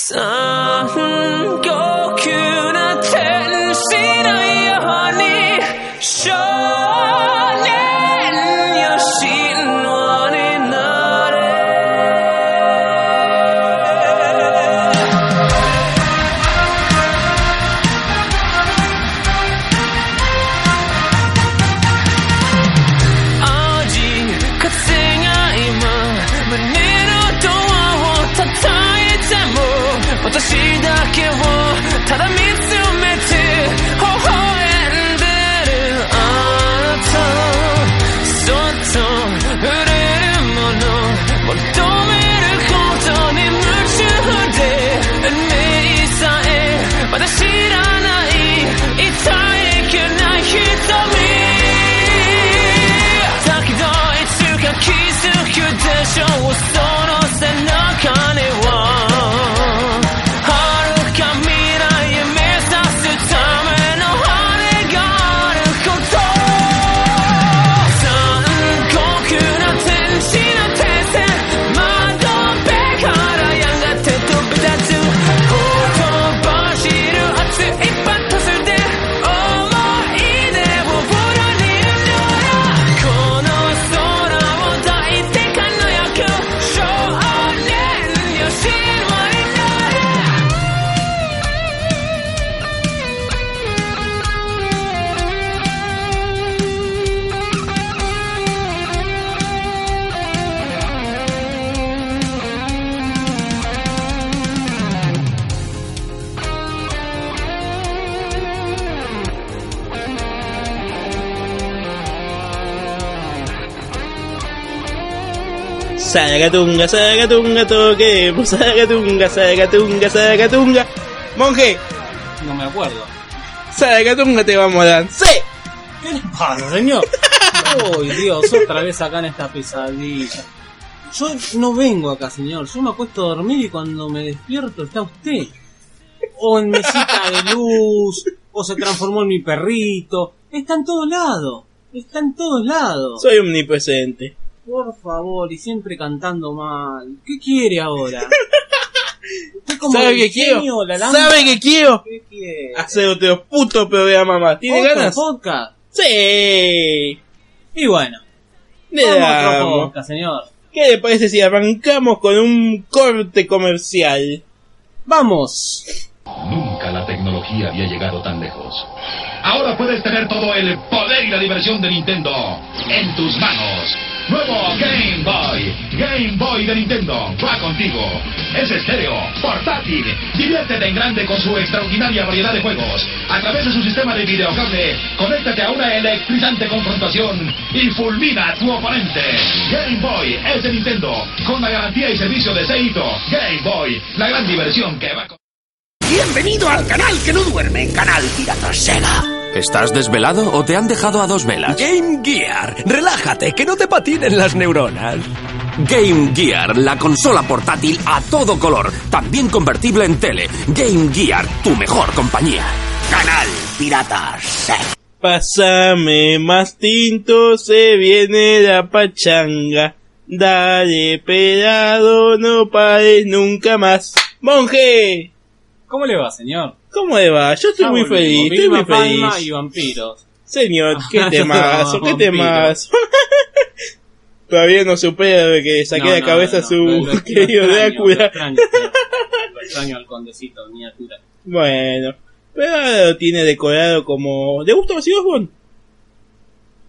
Sun Sagatunga, sagatunga, toquemos, sagatunga, sagatunga, sagatunga. Monje, No me acuerdo. sagatunga te vamos a dar. ¡Sí! ¿Qué le pasa, señor? Uy, Dios, otra vez acá en esta pesadilla. Yo no vengo acá, señor. Yo me acuesto a dormir y cuando me despierto está usted. O en mesita de luz, o se transformó en mi perrito. Está en todos lados. Está en todos lados. Soy omnipresente. Por favor, y siempre cantando mal. ¿Qué quiere ahora? Como ¿Sabe qué quiero? la. ¿Sabe qué quiero? ¿Qué quiere? Hacer otro puto programa más. ¿Tiene ¿Otro ganas? podcast? Sí. Y bueno, Le otro damos. podcast, señor. ¿Qué le parece si arrancamos con un corte comercial? ¡Vamos! Nunca la tecnología había llegado tan lejos. Ahora puedes tener todo el poder y la diversión de Nintendo en tus manos. Nuevo Game Boy. Game Boy de Nintendo. Va contigo. Es estéreo, portátil. Diviértete en grande con su extraordinaria variedad de juegos. A través de su sistema de videocable, conéctate a una electrizante confrontación y fulmina a tu oponente. Game Boy es de Nintendo. Con la garantía y servicio de Seito. Game Boy. La gran diversión que va con... Bienvenido al canal que no duerme, Canal Pirata Sega. ¿Estás desvelado o te han dejado a dos velas? Game Gear, relájate, que no te patinen las neuronas. Game Gear, la consola portátil a todo color, también convertible en tele. Game Gear, tu mejor compañía. Canal Pirata Sega. Pásame más tinto, se viene la pachanga. Dale, pelado, no pares nunca más. ¡Monje! ¿Cómo le va, señor? ¿Cómo le va? Yo estoy Ya muy volvimos. feliz, estoy muy Palma feliz. y vampiros. Señor, qué No, temazo, qué temazo. Todavía no supera de que saqué No, de no, cabeza no, su querido Drácula. Extraño, al condecito, miniatura. Bueno, pero ahora lo tiene decorado como... ¿Le gusta Ozzy Osbourne?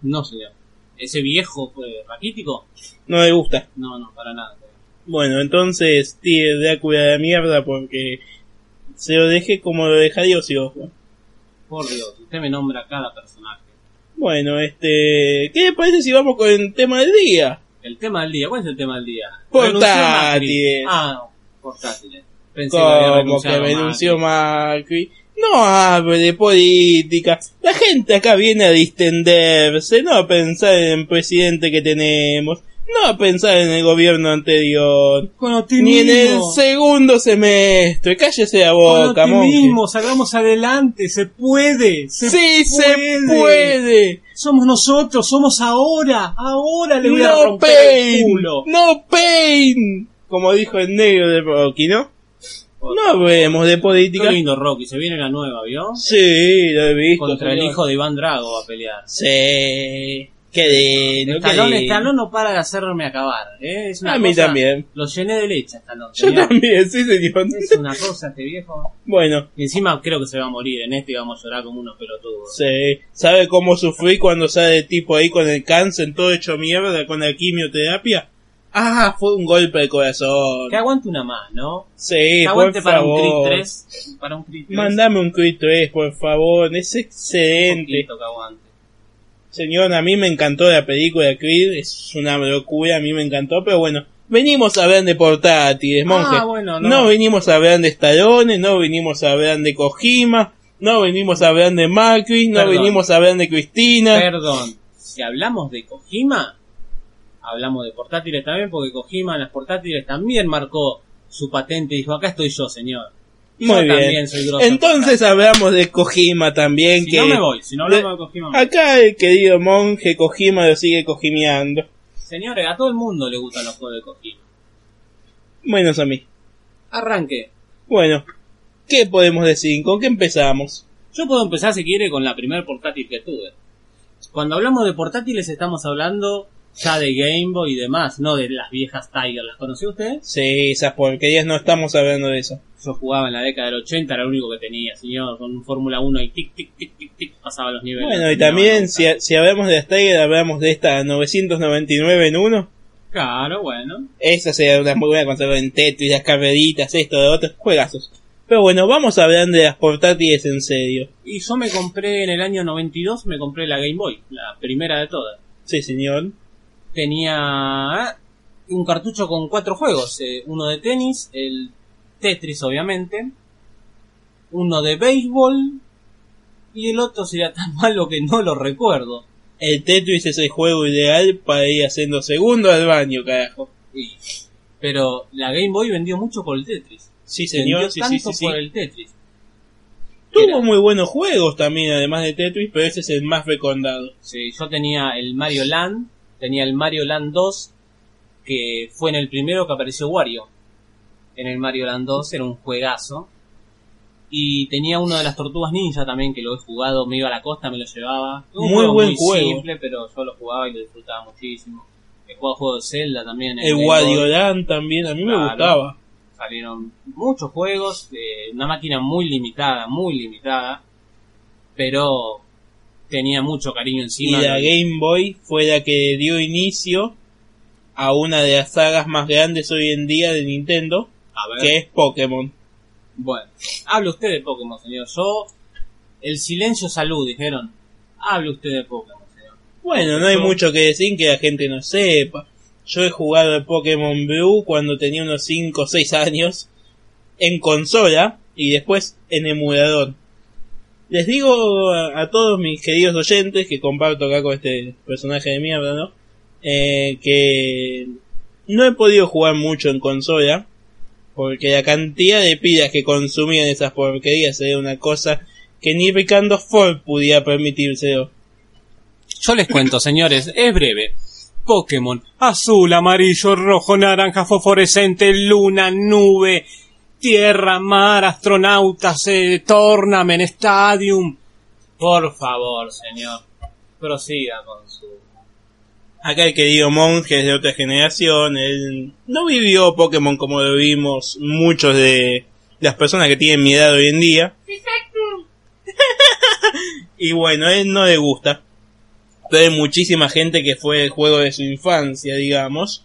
No, señor. ¿Ese viejo fue raquítico? No le gusta. No, no, para nada. Bueno, entonces tire Drácula de mierda porque se lo dejé como lo dejaría Ozzy Osbourne. Por Dios, usted me nombra cada personaje. Bueno, este... ¿Qué le parece si vamos con el tema del día? El tema del día, ¿cuál es el tema del día? Portátiles. Ah, no, portátiles. Pensé que que renunció. Macri. No hable de política. La gente acá viene a distenderse, no a pensar en el presidente que tenemos, no a pensar en el gobierno anterior, Con ni en el segundo semestre. Cállese la Con boca, monje. optimismo, salgamos adelante, se puede. Se Sí, se puede. Somos nosotros, somos ahora, ahora le voy a romper el culo. no pain. Como dijo el negro de Rocky, ¿no? No hablemos de Qué política. lindo Rocky, se viene la nueva, ¿vio? Sí, lo he visto. Contra el hijo de Iván Drago va a pelear. Sí. Lindo, qué Stallone, lindo. Stallone no para de hacerme acabar, ¿eh? Es una A mí cosa- también. Lo llené de leche, Stallone. Yo también, sí, señor. Es una cosa este viejo. Bueno, Y encima creo que se va a morir en este y vamos a llorar como unos pelotudos. sí. ¿Sabe cómo sufrí cuando sale el tipo ahí con el cáncer todo hecho mierda con la quimioterapia? Ah, fue un golpe de corazón. Que aguante una más, ¿no? Sí, Que por aguante para un favor. Creed 3. Para un Creed 3. Mándame un Creed 3, por favor. Es un excelente. poquito que aguante. Señor, a mí me encantó la película Creed. Es una locura, a mí me encantó. Pero bueno, venimos a hablar de portátiles, monje. Ah, bueno, no. venimos a hablar de Stallone, no venimos a hablar de Kojima, no venimos a hablar de Macri, no venimos a hablar de Cristina. Perdón, si hablamos de Kojima, hablamos de portátiles también, porque Kojima en las portátiles también marcó su patente y dijo, acá estoy yo, señor. Muy yo bien. soy Entonces hablamos de Kojima también. Si que no me voy, si no hablamos de- de Kojima. Acá el querido monje Kojima lo sigue cojimeando. Señores, a todo el mundo le gustan los juegos de Kojima. Menos a mí. Arranque. Bueno, ¿qué podemos decir? ¿Con qué empezamos? Yo puedo empezar si quiere con la primer portátil que tuve. Cuando hablamos de portátiles estamos hablando ya de Game Boy y demás, no de las viejas Tiger. ¿Las conoció usted? Sí, esas porquerías no estamos hablando de eso. Yo jugaba en la década del 80, era lo único que tenía, señor, con un Fórmula 1 y tic, tic, tic, tic, tic, pasaba los niveles. Bueno, y también no, si, si hablamos de las Tiger, hablamos de esta 999 en uno. Claro, bueno. Esa sería una muy buena conserva en Tetris, las carreritas, esto, de otros juegazos. Pero bueno, vamos a hablar de las portátiles en serio. Y yo me compré en el año 92, me compré la Game Boy, la primera de todas. Sí, señor. Tenía un cartucho con cuatro juegos, eh, uno de tenis, el Tetris obviamente, uno de béisbol y el otro sería tan malo que no lo recuerdo. El Tetris es el juego ideal para ir haciendo segundo al baño, carajo. Y- pero la Game Boy vendió mucho por el Tetris. Sí, vendió señor, sí, sí, tanto sí, sí. por el Tetris. Tuvo Era- muy buenos juegos también, además de Tetris, pero ese es el más recordado. Sí, yo tenía el Mario Land, tenía el Mario Land 2, que fue en el primero que apareció Wario. En el Mario Land 2 era un juegazo. Y tenía uno de las Tortugas Ninja también, que lo he jugado, me iba a la costa, me lo llevaba. Un Muy juego buen muy juego. simple, pero yo lo jugaba y lo disfrutaba muchísimo. He jugado juegos de Zelda también. El Wario. Land también, a mí me gustaba. Salieron muchos juegos, eh, una máquina muy limitada, muy limitada, pero tenía mucho cariño Y encima. la de- Game Boy fue la que dio inicio a una de las sagas más grandes hoy en día de Nintendo, A ver. que es Pokémon. Bueno, hable usted de Pokémon, señor. Yo, el silencio salud, dijeron. Hable usted de Pokémon, señor. Bueno, no hay Yo- mucho que decir que la gente no sepa. Yo he jugado el Pokémon Blue cuando tenía unos 5 o 6 años en consola y después en emulador. Les digo a, todos mis queridos oyentes que comparto acá con este personaje de mierda, ¿no? Eh, que no he podido jugar mucho en consola porque la cantidad de pilas que consumían esas porquerías era una cosa que ni Ricardo Ford pudiera permitírselo. Yo les cuento, señores, es breve. Pokémon, azul, amarillo, rojo, naranja, fosforescente, luna, nube, tierra, mar, astronautas, eh, tournament, stadium. Por favor, señor, prosiga con su... Acá el querido monje es de otra generación, él no vivió Pokémon como lo vimos muchos de las personas que tienen mi edad hoy en día. y bueno, a él no le gusta. Pero hay muchísima gente que fue el juego de su infancia, digamos.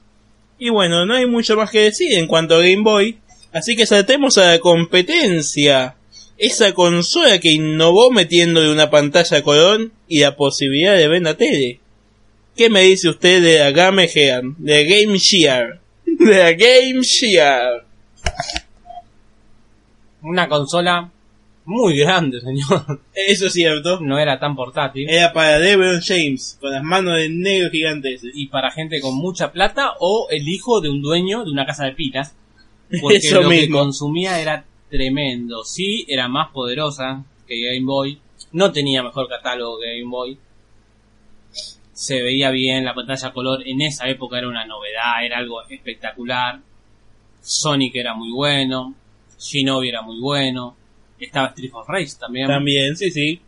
Y bueno, no hay mucho más que decir en cuanto a Game Boy. Así que saltemos a la competencia. Esa consola que innovó metiéndole una pantalla a color y la posibilidad de ver la tele. ¿Qué me dice usted de la Game Gear? De Game Gear. De la Game Gear. Una consola muy grande, señor. Eso es cierto. No era tan portátil. Era para LeBron James, con las manos de negro gigantes. y para gente con mucha plata o el hijo de un dueño de una casa de pilas. Porque Eso lo que consumía era tremendo. Sí, era más poderosa que Game Boy. No tenía mejor catálogo que Game Boy. Se veía bien, la pantalla color en esa época era una novedad, era algo espectacular. Sonic era muy bueno. Shinobi era muy bueno. Estaba Street of Rage también. También, sí, sí.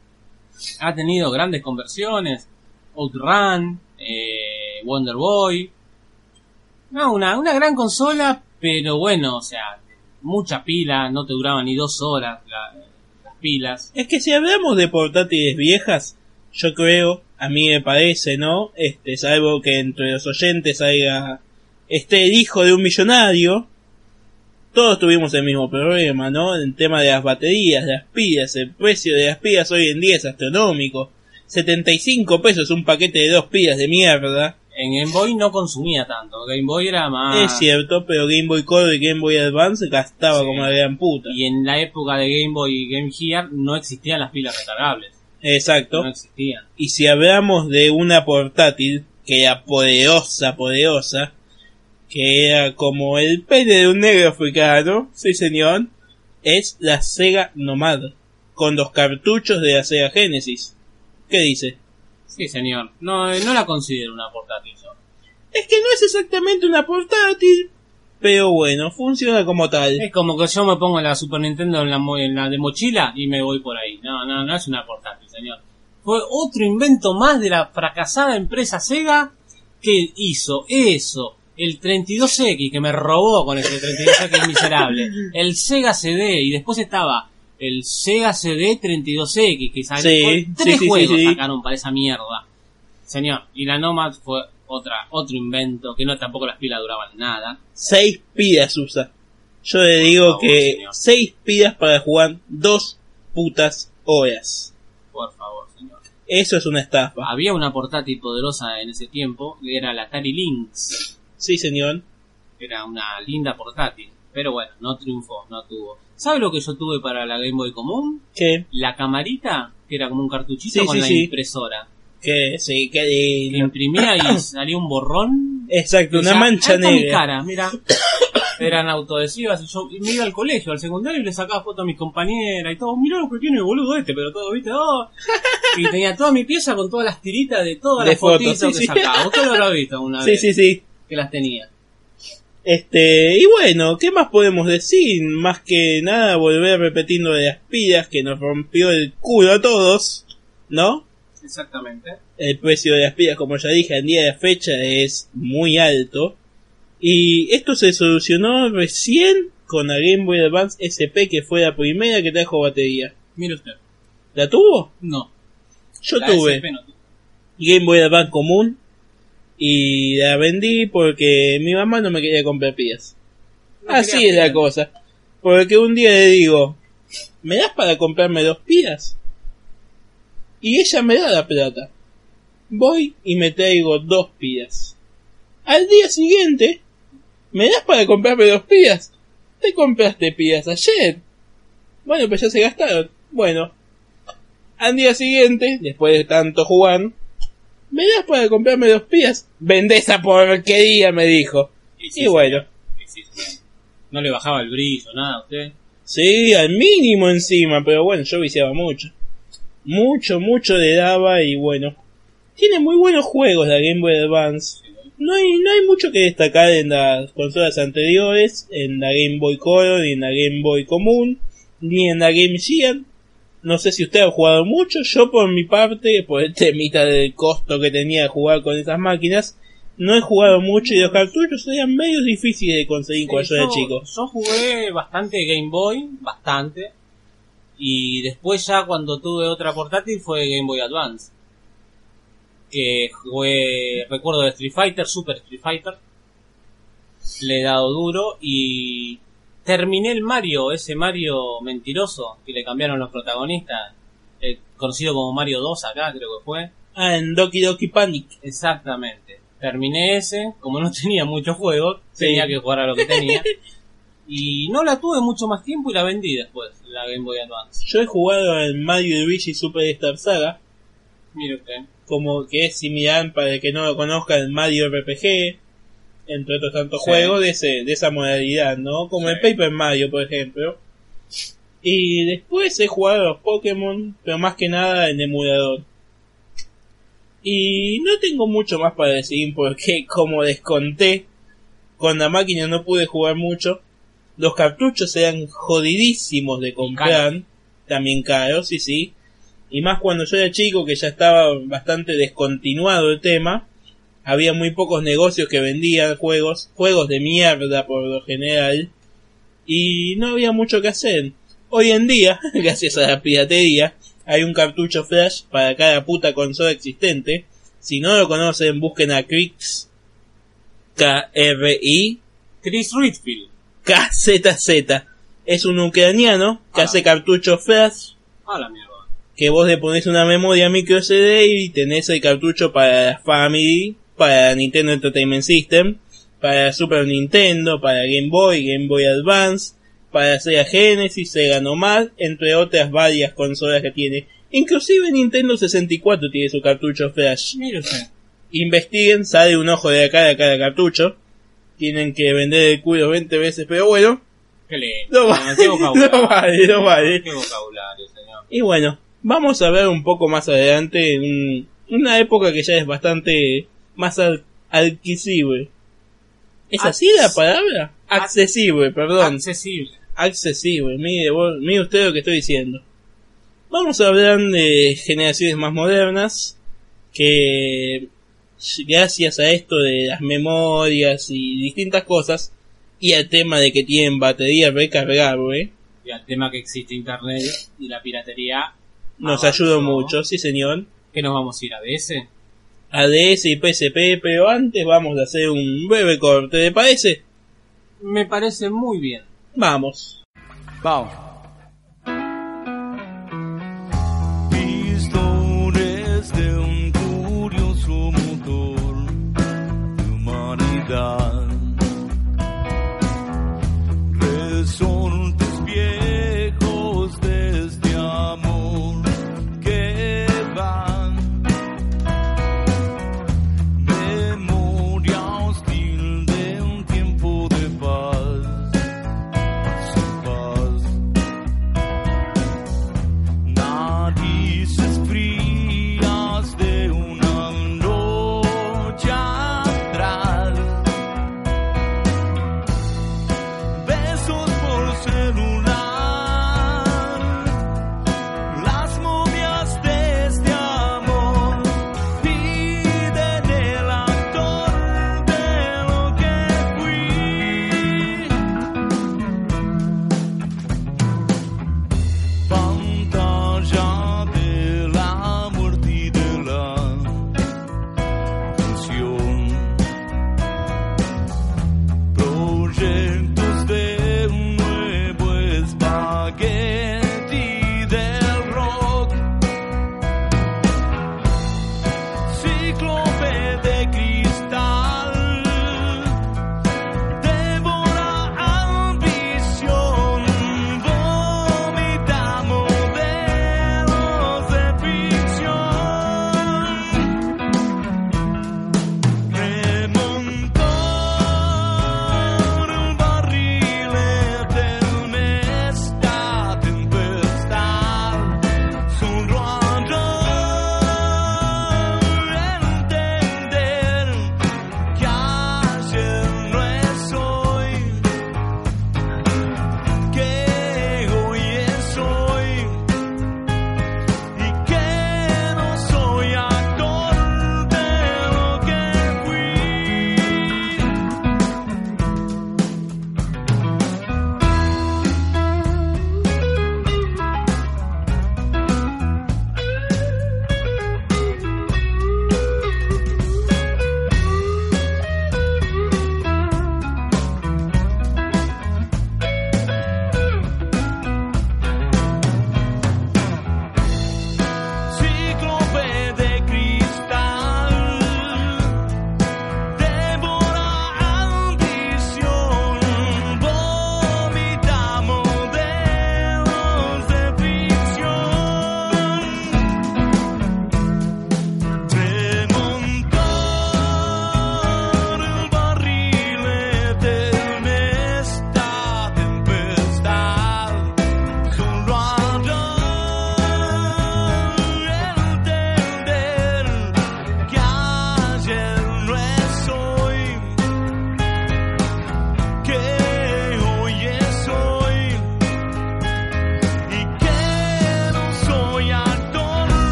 Ha tenido grandes conversiones. Outrun, eh, Wonder Boy. No, una, una gran consola, pero bueno, o sea, mucha pila, no te duraba ni dos horas la- las pilas. Es que si hablamos de portátiles viejas, yo creo, a mí me parece, ¿no? Este, salvo que entre los oyentes haya esté el hijo de un millonario, todos tuvimos el mismo problema, ¿no? El tema de las baterías, las pilas, el precio de las pilas hoy en día es astronómico. 75 pesos un paquete de dos pilas de mierda. En Game Boy no consumía tanto. Game Boy era más... Es cierto, pero Game Boy Color y Game Boy Advance gastaba Sí. como la gran puta. Y en la época de Game Boy y Game Gear no existían las pilas recargables. Exacto. No existían. Y si hablamos de una portátil que era poderosa, poderosa, que era como el pene de un negro africano, sí señor, es la Sega Nomad, con los cartuchos de la Sega Genesis. ¿Qué dice? Sí, señor. No, eh, no la considero una portátil yo. Es que no es exactamente una portátil, pero bueno, funciona como tal. Es como que yo me pongo la Super Nintendo en la, mo- en la de mochila y me voy por ahí. No, no, no es una portátil, señor. Fue otro invento más de la fracasada empresa Sega que hizo eso. El 32X que me robó con ese 32X miserable. El Sega CD y después estaba el Sega CD 32X que salió Sí, tres sí, juegos sí, sacaron para esa mierda. Señor, y la Nomad fue otra otro invento que no tampoco las pilas duraban nada. Seis pilas usa. Yo le digo favor, que señor. seis pilas para jugar dos putas horas. Por favor, señor. Eso es una estafa. Había una portátil poderosa en ese tiempo, que era la Atari Lynx. Sí, señor. Era una linda portátil. Pero bueno, no triunfó, no tuvo. ¿Sabe lo que yo tuve para la Game Boy común? Que, La camarita, que era como un cartuchito Sí, con sí, la sí. impresora. que, sí, que Que lindo. imprimía y salía un borrón. Exacto, una Decía, mancha "Ahí está mi negra. cara, mira. Eran autoadhesivas y yo y me iba al colegio, al secundario y le sacaba fotos a mis compañeras y todo. Mirá lo que tiene el boludo este, pero todo, viste, oh. Y tenía toda mi pieza con todas las tiritas de todas De las fotitos fotos, sí, que sí. sacaba. Usted lo habrá visto una Sí, vez sí, sí. que las tenía. Este, y bueno, ¿qué más podemos decir? Más que nada volver repitiendo de las pilas que nos rompió el culo a todos, ¿no? Exactamente. El precio de las pilas, como ya dije, en día de fecha es muy alto. Y esto se solucionó recién con la Game Boy Advance SP, que fue la primera que trajo batería. Mire usted. ¿La tuvo? No. Yo la tuve. SP no tuvo. Game Boy Advance común y la vendí porque mi mamá no me quería comprar pilas. No Así es la cosa. Porque un día le digo, ¿me das para comprarme dos pilas? Y ella me da la plata. Voy y me traigo dos pilas. Al día siguiente, ¿me das para comprarme dos pilas? Te compraste pilas ayer. Bueno, pues ya se gastaron. Bueno, al día siguiente, después de tanto jugar, ¿me das para comprarme dos pilas? Vende esa porquería, me dijo. Y sí, Y bueno, sí, sí, sí. No le bajaba el brillo, nada, a usted. Sí, al mínimo encima, pero bueno, yo viciaba mucho. Mucho, mucho le daba y bueno. Tiene muy buenos juegos la Game Boy Advance. No hay, no hay mucho que destacar en las consolas anteriores, en la Game Boy Color, ni en la Game Boy común, ni en la Game Gear. No sé si usted ha jugado mucho, yo por mi parte, por el temita del costo que tenía de jugar con esas máquinas, no he jugado mucho y los cartuchos eran medio difíciles de conseguir cuando yo era chico. yo jugué bastante Game Boy, bastante. Y después ya cuando tuve otra portátil fue Game Boy Advance. Que jugué, recuerdo de Street Fighter, Super Street Fighter. Le he dado duro y terminé el Mario, ese Mario mentiroso que le cambiaron los protagonistas. eh, conocido como Mario 2 acá creo que fue. Ah, en Doki Doki Panic. Exactamente. Terminé ese, como no tenía muchos juegos, Sí. tenía que jugar a lo que tenía. y no la tuve mucho más tiempo y la vendí después, la Game Boy Advance. Yo he jugado en Mario y Luigi Superstar Saga, Mire usted. como que es similar para el que no lo conozca el Mario RPG, entre otros tantos Sí. juegos de ese, de esa modalidad, ¿no? Como Sí. el Paper Mario, por ejemplo. Y después he jugado a los Pokémon, pero más que nada en emulador. Y no tengo mucho más para decir porque como les conté, con la máquina no pude jugar mucho. Los cartuchos eran jodidísimos de comprar, también caros, sí, sí. Y más cuando yo era chico, que ya estaba bastante descontinuado el tema, había muy pocos negocios que vendían juegos, juegos de mierda por lo general, y no había mucho que hacer. Hoy en día, gracias a la piratería, hay un cartucho flash para cada puta consola existente. Si no lo conocen, busquen a Krix, K-R-I, Chris Redfield. KZZ. Es un ucraniano que Ah. hace cartuchos flash A la mierda. que vos le pones una memoria micro CD y tenés el cartucho para la Family, para Nintendo Entertainment System, para Super Nintendo, para Game Boy, Game Boy Advance, para Sega Genesis, Sega Nomad, entre otras varias consolas que tiene. Inclusive Nintendo 64 tiene su cartucho flash. Usted. Investiguen, sale un ojo de acá de cada cartucho. Tienen que vender el culo 20 veces, pero bueno, Qué lindo. no vale, Qué no vale, no vale. Qué vocabulario, señor. Y bueno, vamos a ver un poco más adelante en una época que ya es bastante más adquisible. ¿Es así la palabra? Accesible, perdón. Accesible. Accesible, mire, mire usted lo que estoy diciendo. Vamos a hablar de generaciones más modernas que gracias a esto de las memorias y distintas cosas y al tema de que tienen batería recargable, Y al tema que existe internet y la piratería, nos ayudó mucho, sí señor. ¿qué nos vamos a ir a DS? ADS y PSP, pero antes vamos a hacer un breve corte, ¿te parece? Me parece muy bien. Vamos. Vamos.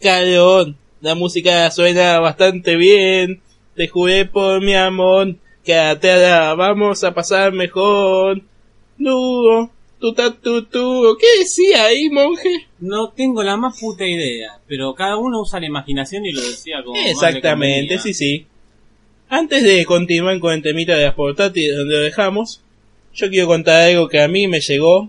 Calor. La música suena bastante bien. Te jugué por mi amor. Quédate allá, vamos a pasar mejor. Dúo, tu ta tu tu. ¿Qué decía ahí, monje? No tengo la más puta idea, pero cada uno usa la imaginación y lo decía como. Exactamente, sí, sí. Antes de continuar con el temita de las portátiles donde lo dejamos, yo quiero contar algo que a mí me llegó.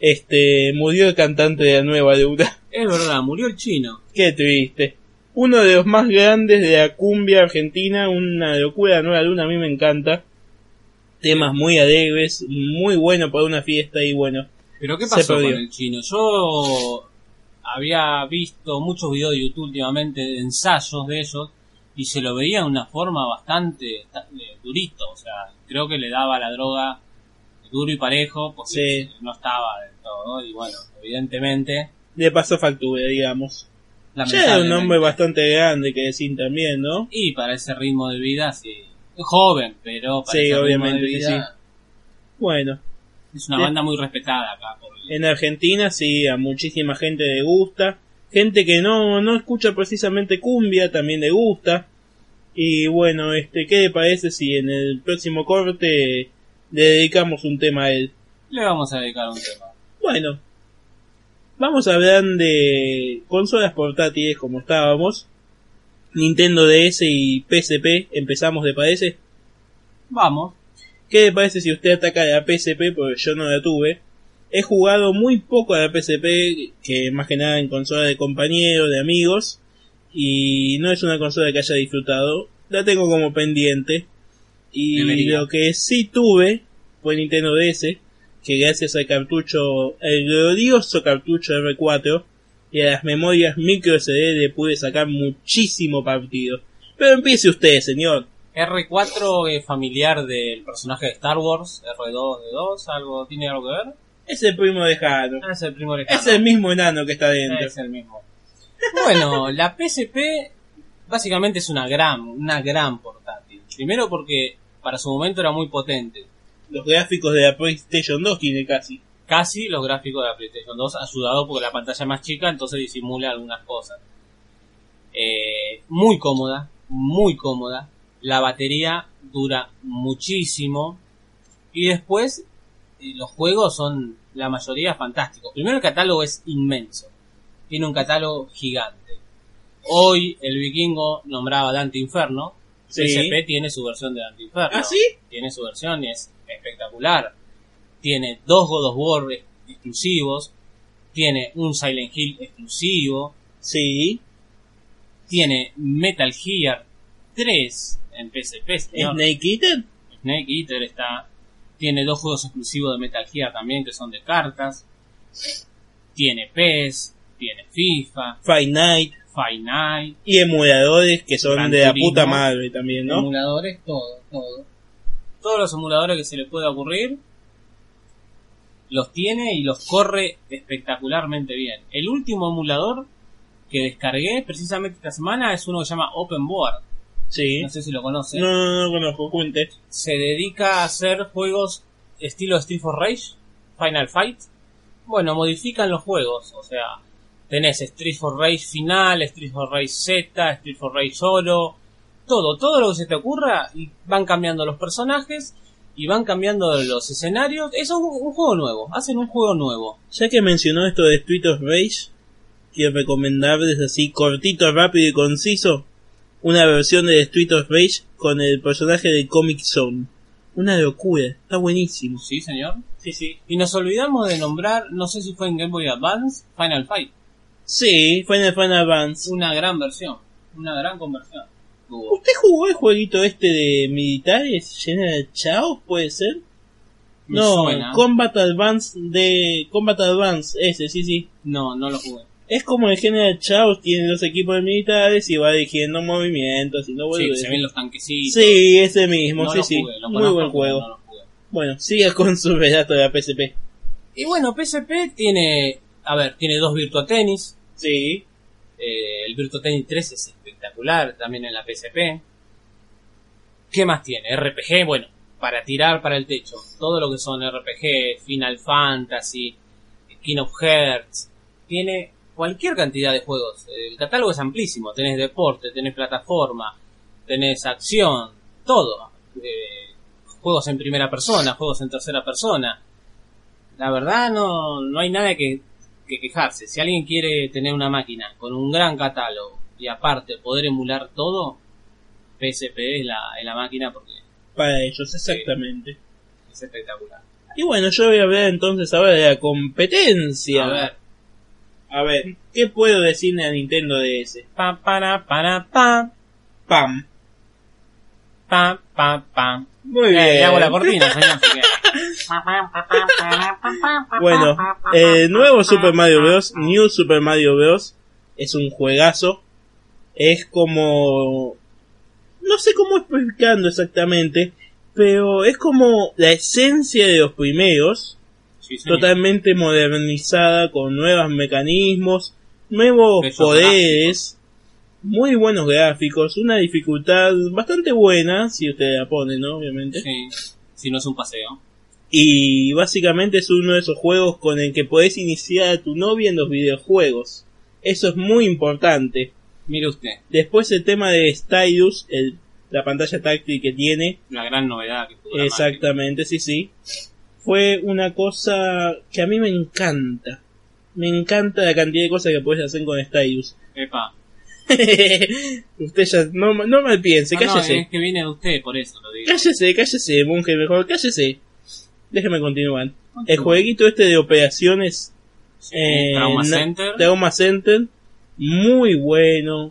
Este, murió el cantante de la nueva deuda. Es verdad, murió el chino. Qué triste. Uno de los más grandes de la cumbia argentina, una locura la nueva luna, a mí me encanta. Temas muy alegres, muy bueno para una fiesta y bueno. Pero ¿qué pasó con el chino? Yo había visto muchos videos de YouTube últimamente de ensayos de ellos y se lo veía de una forma bastante ta- eh, durito. O sea, creo que le daba la droga duro y parejo porque Sí. no estaba todo. Y bueno, evidentemente. Le pasó factura, digamos. Ya era un hombre bastante grande que decir también, ¿no? Y para ese ritmo de vida, sí. Joven, pero para Sí, ese ritmo obviamente de que vida, Bueno, es una Sí. banda muy respetada acá. Por el- en Argentina sí, a muchísima gente le gusta. Gente que no, no escucha precisamente cumbia también le gusta. Y bueno, este, ¿qué le parece si en el próximo corte le dedicamos un tema a él? Le vamos a dedicar un tema. Bueno, vamos a hablar de consolas portátiles como estábamos. Nintendo DS y PSP, empezamos de parece. Vamos. ¿Qué le parece si usted ataca a la PSP? Porque yo no la tuve. He jugado muy poco a la PSP, que más que nada en consola de compañeros, de amigos. Y no es una consola que haya disfrutado. La tengo como pendiente. Y lo que sí tuve fue Nintendo DS, que gracias al cartucho, el glorioso cartucho R4 y a las memorias micro SD le pude sacar muchísimo partido. Pero empiece usted, señor. R4 es familiar del personaje de Star Wars, R2D2, algo tiene algo que ver. Es el primo de Jano. Ah, es el primo lejano. Es el mismo enano que está dentro. Es el mismo. Bueno, la PSP básicamente es una gran, una gran portátil. Primero porque para su momento era muy potente. Los gráficos de la PlayStation 2 tiene casi. Casi los gráficos de la PlayStation 2 ayudado porque la pantalla es más chica, entonces disimula algunas cosas. Eh, muy cómoda, muy cómoda. La batería dura muchísimo. Y después eh, los juegos son la mayoría fantásticos. Primero el catálogo es inmenso. Tiene un catálogo gigante. Hoy el vikingo nombraba Dante Inferno. Sí. PSP tiene su versión de Dante Inferno. ¿Ah, sí? Tiene su versión y es espectacular. Tiene dos God of War ex- exclusivos. Tiene un Silent Hill exclusivo. Sí. Tiene Metal Gear 3 en PSP. Snake Eater. Snake Eater está. Tiene dos juegos exclusivos de Metal Gear también que son de cartas. Tiene PES, tiene FIFA, Fight Night. Fight Night, Y emuladores que son Gran de la Turismo. puta madre también, ¿no? emuladores, todo, todo. Todos los emuladores que se le pueda ocurrir los tiene y los corre espectacularmente bien. El último emulador que descargué precisamente esta semana es uno que se llama Open Board. Sí. No sé si lo conocen. No, no, no conozco, cuente. se dedica a hacer juegos estilo Street for Rage, Final Fight. Bueno, modifican los juegos, o sea, tenés Street for Rage final, Street for Rage Z, Street for Rage solo, todo, todo lo que se te ocurra y van cambiando los personajes y van cambiando los escenarios. Es un, un juego nuevo, hacen un juego nuevo. Ya que mencionó esto de Street of Rage, quiero recomendarles así cortito, rápido y conciso una versión de Street of Rage con el personaje de Comic Zone. Una locura, está buenísimo. Sí, señor. Sí, sí. Y nos olvidamos de nombrar, no sé si fue en Game Boy Advance, Final Fight. Sí, Final Final Advance. Una gran versión, una gran conversión. ¿Usted jugó el jueguito este de militares? General Chaos, puede ser? Me No, suena. Combat Advance de Combat Advance, ese, sí, sí. No, no lo jugué. Es como el General Chaos tiene los equipos de militares y va dirigiendo movimientos y no Sí, vuelve. se ven los tanquecitos. Sí, ese mismo, No sí, sí. jugué, Muy buen juego. no. Bueno, siga con su relato de la PSP. Y bueno, PSP tiene, a ver, tiene dos Virtua Tennis. Sí, Eh, el Virtua Tennis 3 es también en la PSP. ¿Qué más tiene? RPG, bueno, para tirar para el techo. Todo lo que son RPG, Final Fantasy, King of Hearts, tiene cualquier cantidad de juegos. El catálogo es amplísimo. Tenés deporte, tenés plataforma, tenés acción, todo. Eh, juegos en primera persona, juegos en tercera persona. La verdad no, no hay nada que quejarse. Si alguien quiere tener una máquina con un gran catálogo y aparte poder emular todo, PSP es la, es la máquina porque Para ellos, exactamente. es espectacular. Y bueno, yo voy a hablar entonces ahora de la competencia. A ver. A ver, ¿qué puedo decirle a Nintendo DS? Pa, para, para, pa, Pam. pa, pa, pa. Muy Eh, bien. le hago la cortina, señor. Bueno, el nuevo Super Mario Bros. New Super Mario Bros. es un juegazo. Es como... No sé cómo explicando exactamente, pero es como la esencia de los primeros, Sí, totalmente modernizada con nuevos mecanismos, nuevos poderes, muy buenos gráficos, una dificultad bastante buena, si usted la pone, ¿no? Obviamente. Sí, si no es un paseo. Y básicamente es uno de esos juegos con el que podés iniciar a tu novia en los videojuegos. Eso es muy importante. Mire usted, Después el tema de Stylus, el, la pantalla táctil que tiene, la gran novedad que tuvo exactamente, sí, sí, fue una cosa que a mí me encanta. Me encanta la cantidad de cosas que puedes hacer con Stylus. Epa. Usted ya no, no mal piense, Ah, no, cállese. es que viene de usted, por eso lo digo. Cállese, cállese, monje mejor, cállese. Déjeme continuar. El jueguito este de operaciones Sí, eh, Trauma na- Center. Trauma Center, muy bueno.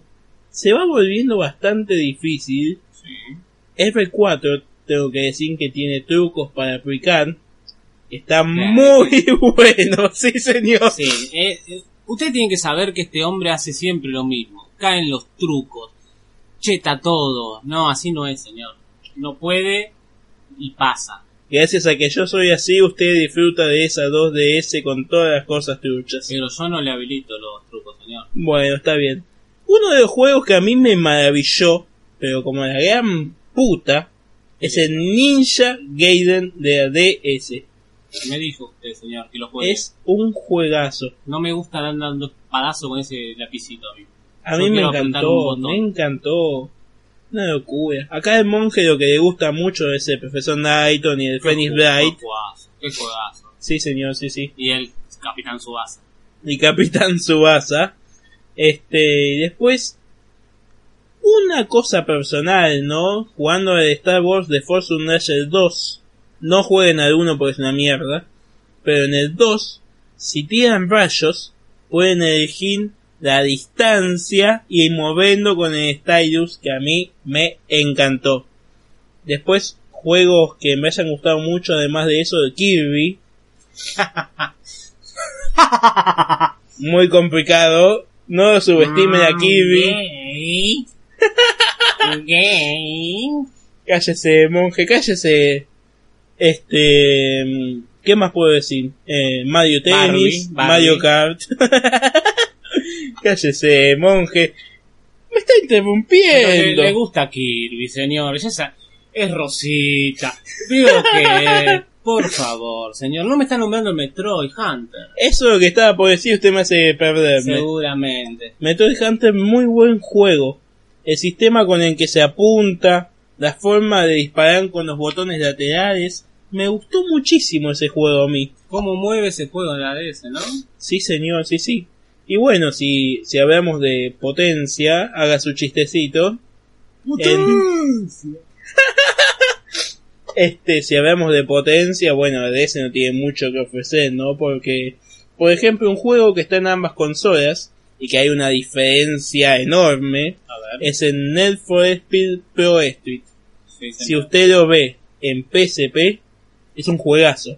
Se va volviendo bastante difícil. Sí. F4, tengo que decir que tiene trucos para aplicar. Está muy bueno, sí señor. Sí, eh, eh, usted tiene que saber que este hombre hace siempre lo mismo. Caen los trucos. Cheta todo. No, así no es, señor. No puede y pasa. Gracias a que yo soy así, usted disfruta de esa 2DS con todas las cosas truchas. Pero yo no le habilito los trucos, señor. Bueno, está bien. Uno de los juegos que a mí me maravilló, pero como la gran puta, es el Ninja Gaiden de la DS. Me dijo usted, señor, que lo juegue. Es un juegazo. No me gusta andar dando espadazo con ese lapicito a mí. A Yo mí me encantó, me encantó. Una locura. Acá el monje lo que le gusta mucho es el profesor Nighton y el Phoenix Qué Bright. qué juegazo. Sí, señor, sí, sí. Y el Capitán Subasa. y Capitán Subasa. Este, y después, una cosa personal, ¿no? Jugando el Star Wars de Force Unleashed 2. No jueguen al 1 porque es una mierda. Pero en el 2, si tiran rayos, pueden elegir la distancia y moviendo con el Stylus, que a mí me encantó. Después, juegos que me hayan gustado mucho, además de eso, de Kirby. Muy complicado. No lo subestimen a Kirby. Gay. Gay. Cállese, monje, cállese. Este. mm, ¿Qué más puedo decir? Eh, Mario Tennis, Barbie, Barbie. Mario Kart. cállese, monje. Me está le, interrumpiendo. le gusta Kirby, señor. Ya sa- es Rosita. Digo que... Por favor, señor. No me está nombrando el Metroid Hunter. Eso que estaba por decir, usted me hace perderme. Seguramente. Metroid Hunter, muy buen juego. El sistema con el que se apunta, la forma de disparar con los botones laterales. Me gustó muchísimo ese juego a mí. ¿Cómo mueve ese juego de la DS, no? Sí, señor, sí, sí. Y bueno, si, si hablamos de potencia, haga su chistecito. En- este, si hablamos de potencia, bueno, la DS no tiene mucho que ofrecer, ¿no? Porque, por ejemplo, un juego que está en ambas consolas y que hay una diferencia enorme es el Need for Speed Pro Street. Sí, Si usted lo ve en PSP, es un juegazo.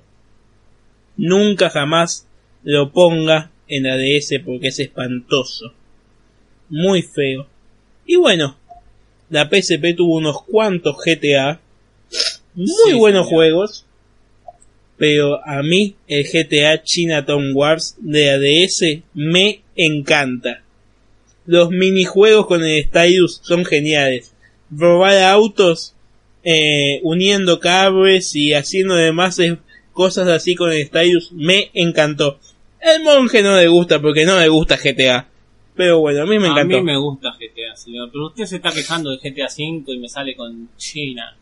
Nunca jamás lo ponga en la DS porque es espantoso. Muy feo. Y bueno, la PSP tuvo unos cuantos GTA. Muy Sí, buenos señor. juegos. Pero a mí el GTA Chinatown Wars de la DS me encanta. Los minijuegos con el Stylus son geniales. Robar autos eh, uniendo cables y haciendo demás eh, cosas así con el Stylus me encantó. El monje no le gusta porque no le gusta GTA. Pero bueno, a mí me a encantó. mí me gusta GTA, señor. Pero usted se está quejando de GTA V y me sale con China.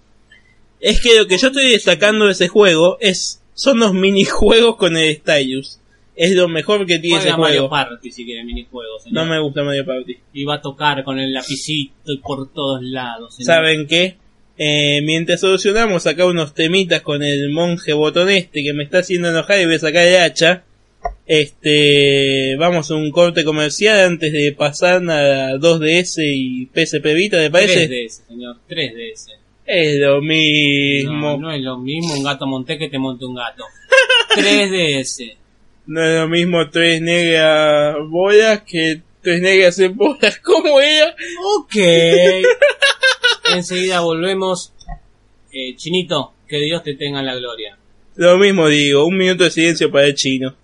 Es que lo que yo estoy destacando de ese juego es son los minijuegos con el Stylus. Es lo mejor que tiene ese Mario juego. Party si quiere minijuegos, señor. No me gusta Mario Party. Y va a tocar con el lapicito y por todos lados. señor. ¿Saben qué? Eh, mientras solucionamos acá unos temitas con el monje botón este que me está haciendo enojar y voy a sacar el hacha. Este, vamos a un corte comercial antes de pasar a 2DS y PSP Vita, ¿te parece? 3DS, señor. 3DS. Es lo mismo. no es lo mismo un gato monté que te monte un gato. 3DS. No es lo mismo tres negras bolas que tres negras en bolas como ella. Ok. Enseguida volvemos. Eh, Chinito, que Dios te tenga en la gloria. Lo mismo digo, un minuto de silencio para el chino.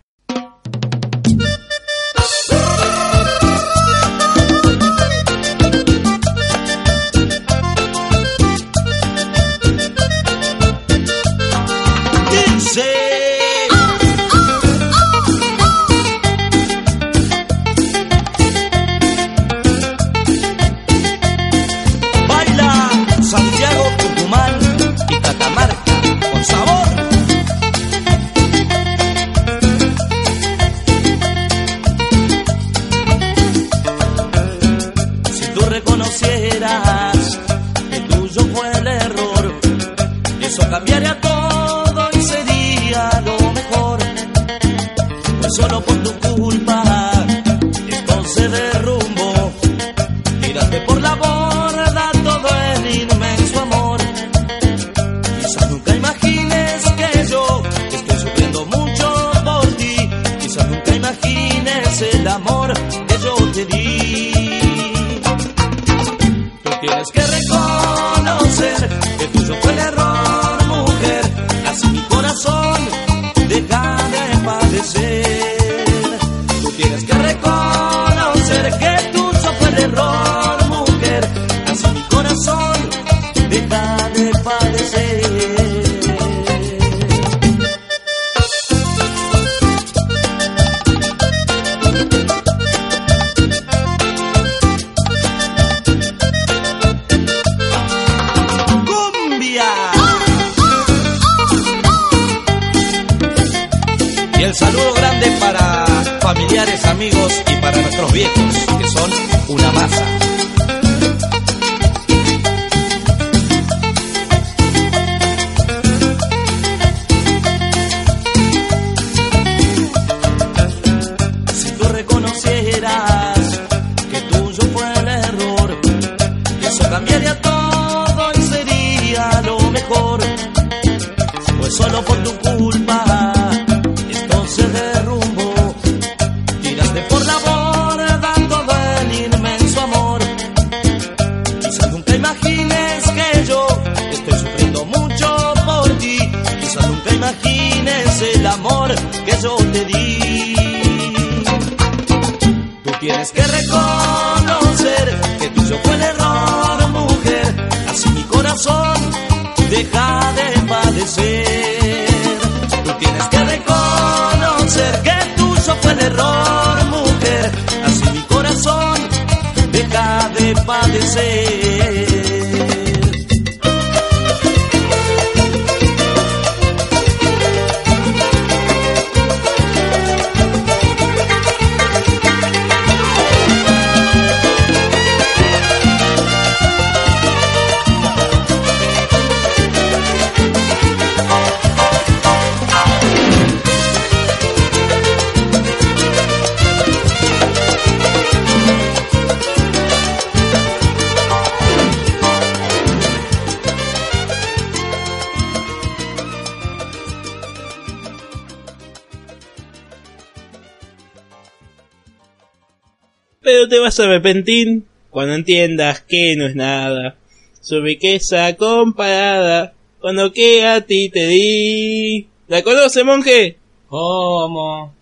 Te vas a arrepentir cuando entiendas que no es nada. Su riqueza comparada con lo que a ti te di. ¿La conoce, monje? ¿Cómo?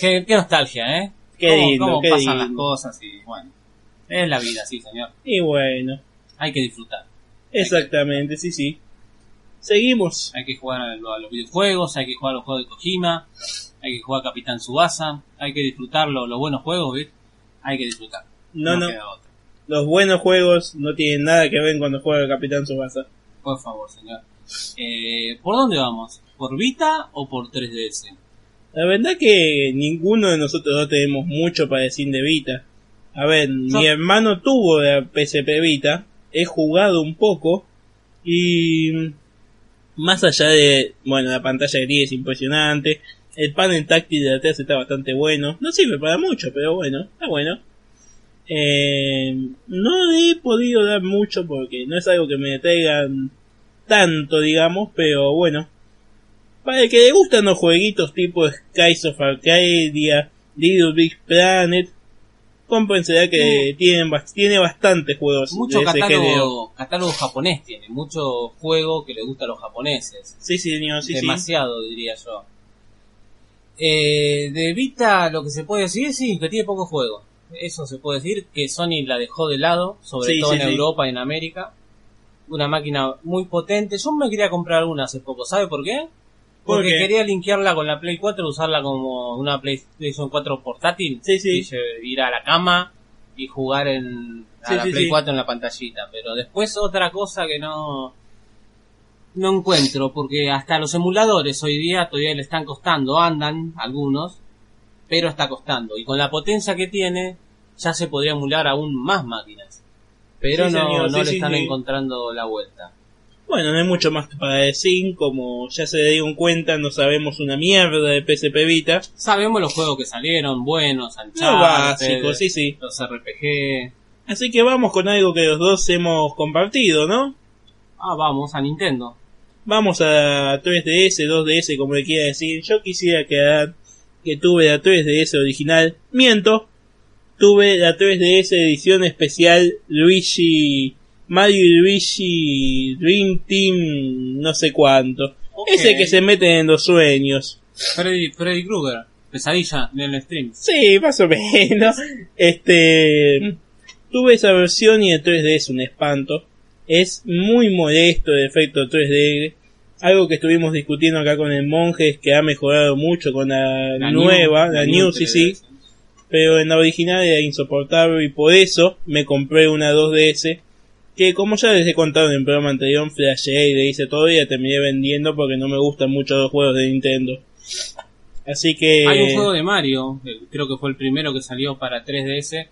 Qué, qué nostalgia, ¿eh? Qué ¿Cómo, lindo, cómo qué pasan lindo. las cosas y bueno. Es la vida, sí, señor. Y bueno, Hay que disfrutar. exactamente, sí, sí. Seguimos. Hay que jugar a, lo- a los videojuegos, hay que jugar a los juegos de Kojima. hay que jugar Capitán Subasa, hay que disfrutarlo, los buenos juegos, ¿viste? Hay que disfrutar. No, no. otra. Los buenos juegos no tienen nada que ver cuando juega el Capitán Subasa. Por favor, señor. Eh, ¿Por dónde vamos? ¿Por Vita o por 3DS? La verdad que ninguno de nosotros dos tenemos mucho para decir de Vita. A ver, Yo- mi hermano tuvo la PSP Vita, he jugado un poco y más allá de, bueno, la pantalla tiene es impresionante, el panel táctil de atrás está bastante bueno, no sirve para mucho, pero bueno, está bueno. Eh, no le he podido dar mucho porque no es algo que me traigan tanto, digamos, pero bueno, para el que le gustan los jueguitos tipo Skies of Arcadia, Little Big Planet, comprenderá que tienen, bas- tiene bastantes juegos Mucho de ese género. catálogo, catálogo japonés tiene, mucho juego que le gusta a los japoneses. Sí, sí, señor, sí, sí. Demasiado, diría yo. Eh, de Vita lo que se puede decir es sí, que tiene poco juego. Eso se puede decir, que Sony la dejó de lado, sobre Sí, todo sí, en. Europa y en América. Una máquina muy potente. Yo me quería comprar una hace poco, ¿sabe por qué? ¿Por Porque qué? quería linkearla con la Play 4, usarla como una PlayStation 4 portátil. Sí, sí. Y ir a la cama y jugar en a la Play sí. 4 en la pantallita. Pero después otra cosa que no no encuentro, porque hasta los emuladores hoy día todavía le están costando, andan algunos, pero está costando. Y con la potencia que tiene, ya se podría emular aún más máquinas. Pero Sí, no, señor, no sí, le sí, están encontrando la vuelta. Bueno, no hay mucho más para decir, como ya se dieron cuenta, no sabemos una mierda de PSP Vita. Sabemos los juegos que salieron, buenos, Lo Uncharted, básico, sí, sí. los RPG. Así que vamos con algo que los dos hemos compartido, ¿no? Ah, vamos a Nintendo. Vamos a 3DS, 2DS, como le quiera decir. Yo quisiera quedar que tuve la 3DS original. Miento. Tuve la 3DS edición especial Luigi, Mario y Luigi Dream Team, no sé cuánto. Ese que se mete en los sueños. Freddy, Freddy Krueger, pesadilla en el stream. Sí, más o menos. Este, tuve esa versión y el 3D es un espanto. Es muy molesto el efecto 3D. Algo que estuvimos discutiendo acá con el monje es que ha mejorado mucho con la, La nueva, New- la, la New, sí, sí. 3DS. Pero en la original era insoportable y por eso me compré una 2DS. Que como ya les he contado en el programa anterior, flashé y le hice todo y la terminé vendiendo porque no me gustan mucho los juegos de Nintendo. Así que... Hay un juego de Mario, creo que fue el primero que salió para 3DS.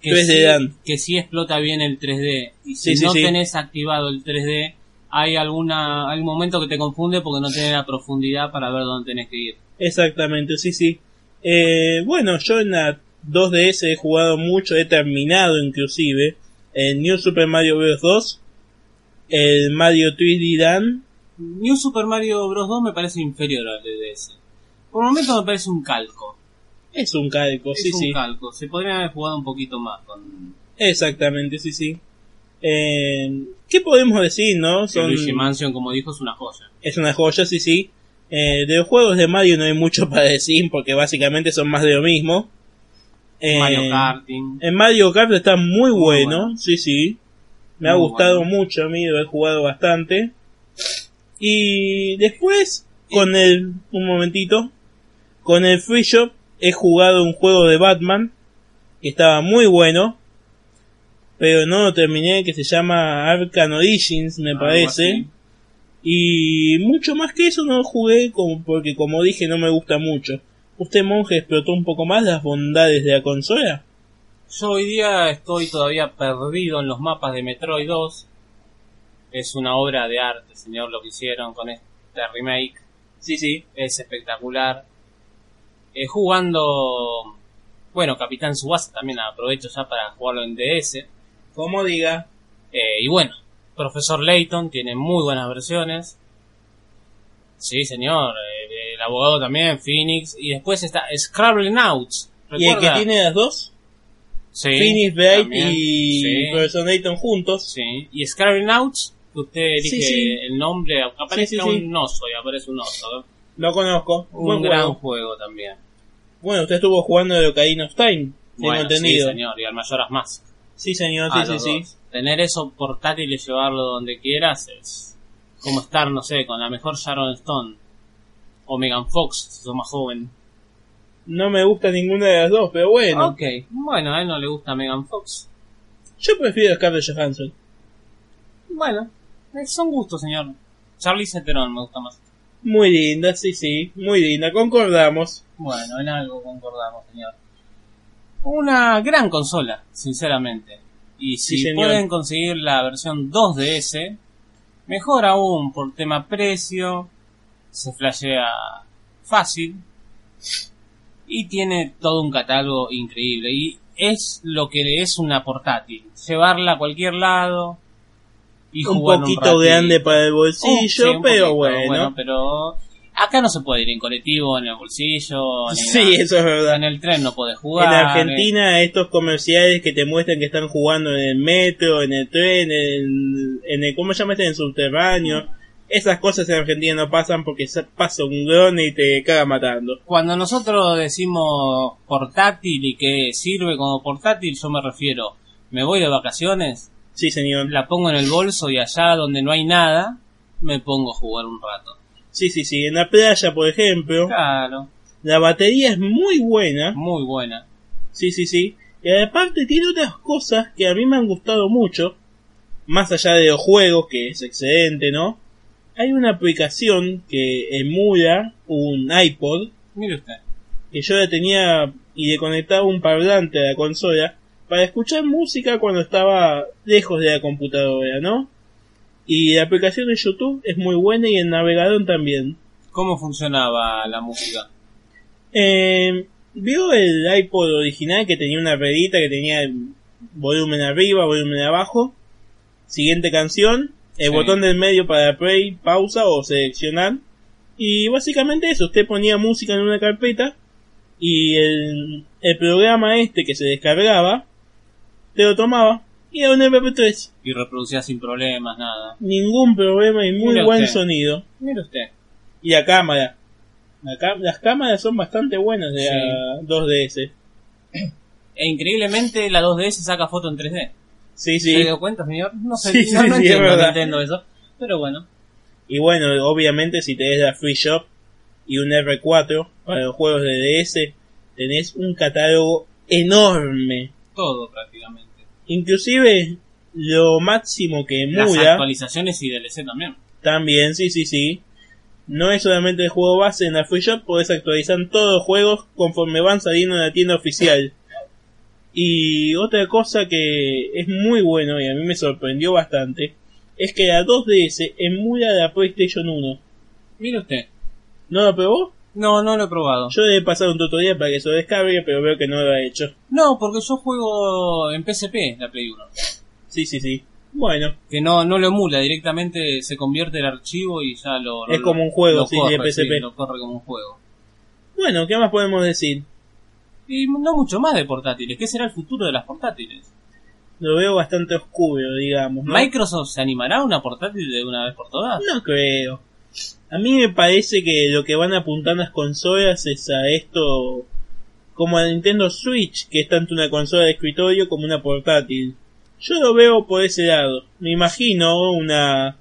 Que 3D sí, Dan. que sí explota bien el 3D. Y si Sí, no sí. tenés activado el 3D, hay alguna un momento que te confunde porque no tenés la profundidad para ver dónde tenés que ir. Exactamente, sí, sí. Eh, bueno, yo en la 2DS he jugado mucho, he terminado inclusive el New Super Mario Bros. 2, el Mario 3D Dan, New Super Mario Bros. 2 me parece inferior al DDS. Por el momento me parece un calco. Es un calco, Es sí, un sí. calco. Se podría haber jugado un poquito más con Exactamente, sí, sí. Eh, ¿Qué podemos decir, no? Son, Luigi Mansion, como dijo, es una joya. es una joya, sí, sí. Eh, de los juegos de Mario no hay mucho para decir porque básicamente son más de lo mismo. Eh, Mario Karting. En Mario Kart está muy, Muy bueno, bueno. sí, sí. Me ha gustado bueno. mucho a mí, lo he jugado bastante. Y después, con el, un momentito, con el Free Shop he jugado un juego de Batman que estaba muy bueno, pero no lo terminé, que se llama Arkham Origins, me Algo parece. así. Y mucho más que eso no jugué como, porque como dije no me gusta mucho. ¿Usted monje explotó un poco más las bondades de la consola? Yo hoy día estoy todavía perdido en los mapas de Metroid 2. Es una obra de arte, señor, lo que hicieron con este remake. Sí, sí. Es espectacular. Eh, jugando, bueno, Capitán Subasa también aprovecho ya para jugarlo en DS. Como diga. Eh, y bueno, Profesor Layton tiene muy buenas versiones. Sí, señor. eh, el abogado también, Phoenix. Y después está Scrabble Nauts. ¿Y el que tiene las dos? Sí, Phoenix también. y Sí. Profesor Layton juntos. Sí, y Scrabble Nauts, que usted elige Sí, el nombre, aparece un oso y aparece un oso. Lo conozco. Un Buen gran juego. juego también. Bueno, usted estuvo jugando de Ocarina of Time. Tengo Bueno, entendido. sí, señor, y al Mayoras Mask. Sí, señor, Ah, sí, sí, sí. Tener eso portátil y llevarlo donde quieras es como estar, no sé, con la mejor Sharon Stone. O Megan Fox, si sos más joven. No me gusta ninguna de las dos, pero bueno. Ok, bueno, a él no le gusta Megan Fox. Yo prefiero Scarlett Johansson. Bueno, eh, son gustos, señor. Charlize Theron me gusta más. Muy linda, sí, sí, muy linda, concordamos. Bueno, en algo concordamos, señor. Una gran consola, sinceramente. Y si Sí, pueden conseguir la versión 2DS, mejor aún por tema precio, se flashea fácil y tiene todo un catálogo increíble. Y es lo que es una portátil. Llevarla a cualquier lado y Un poquito grande para el Uh, bolsillo, sí, un pero poquito, bueno. pero acá no se puede ir en colectivo, en el bolsillo, Sí, eso es verdad. En el tren no podés jugar. En Argentina, estos comerciales que te muestran que están jugando en el metro, en el tren, en el, en el ¿cómo se llama este? En el subterráneo. Esas cosas en Argentina no pasan porque se pasa un dron y te caga matando. Cuando nosotros decimos portátil y que sirve como portátil, yo me refiero, me voy de vacaciones, Sí, señor. la pongo en el bolso y allá donde no hay nada, me pongo a jugar un rato. Sí, sí, sí. En la playa, por ejemplo, Claro, la batería es muy buena. muy buena. Sí, sí, sí. Y aparte tiene otras cosas que a mí me han gustado mucho. Más allá de los juegos, que es excelente, ¿no? Hay una aplicación que emula un iPod Mire usted. que yo la tenía y le conectaba un parlante a la consola para escuchar música cuando estaba lejos de la computadora, ¿no? Y la aplicación de YouTube es muy buena y el navegador también. ¿Cómo funcionaba la música? Eh, ¿Vio el iPod original que tenía una ruedita que tenía el volumen arriba, volumen abajo? Siguiente canción, el Sí. botón del medio para play, pausa o seleccionar. Y básicamente eso, usted ponía música en una carpeta y el, el programa este que se descargaba te lo tomaba y era un MP3. Y reproducía sin problemas, nada. Ningún problema y muy buen usted. sonido. Mire usted. Y la cámara. La las cámaras son bastante buenas de Sí. la 2DS. E increíblemente la 2DS saca foto en 3D. Sí, ¿Se sí. dio cuenta, señor? No sé, Sí, no, sí, no entiendo. Nintendo eso. Pero bueno, Y bueno, obviamente si tenés la Free Shop y un R4 para los juegos de DS, tenés un catálogo enorme. Todo prácticamente. Inclusive lo máximo que Las actualizaciones y DLC también. también, sí, sí, sí. No es solamente el juego base en la Free Shop, podés actualizar todos los juegos conforme van saliendo en la tienda oficial. Y otra cosa que es muy bueno y a mí me sorprendió bastante es que la 2DS emula la PlayStation 1. Mire usted. ¿No lo probó? No, no lo he probado. Yo he pasado un tutorial para que se lo descargue, pero veo que no lo ha hecho. No, porque yo juego en PSP, la Play 1. Sí, sí, sí. Bueno, Que no, no lo emula, directamente se convierte el archivo y ya lo... Es lo- como un juego, sí, corre, de PSP. lo corre como un juego. bueno, ¿qué más podemos decir? Y no mucho más de portátiles. ¿Qué será el futuro de las portátiles? Lo veo bastante oscuro, digamos. ¿no? ¿Microsoft se animará a una portátil de una vez por todas? No creo. A mí me parece que lo que van apuntando las consolas es a esto como a Nintendo Switch, que es tanto una consola de escritorio como una portátil. Yo lo veo por ese lado. Me imagino una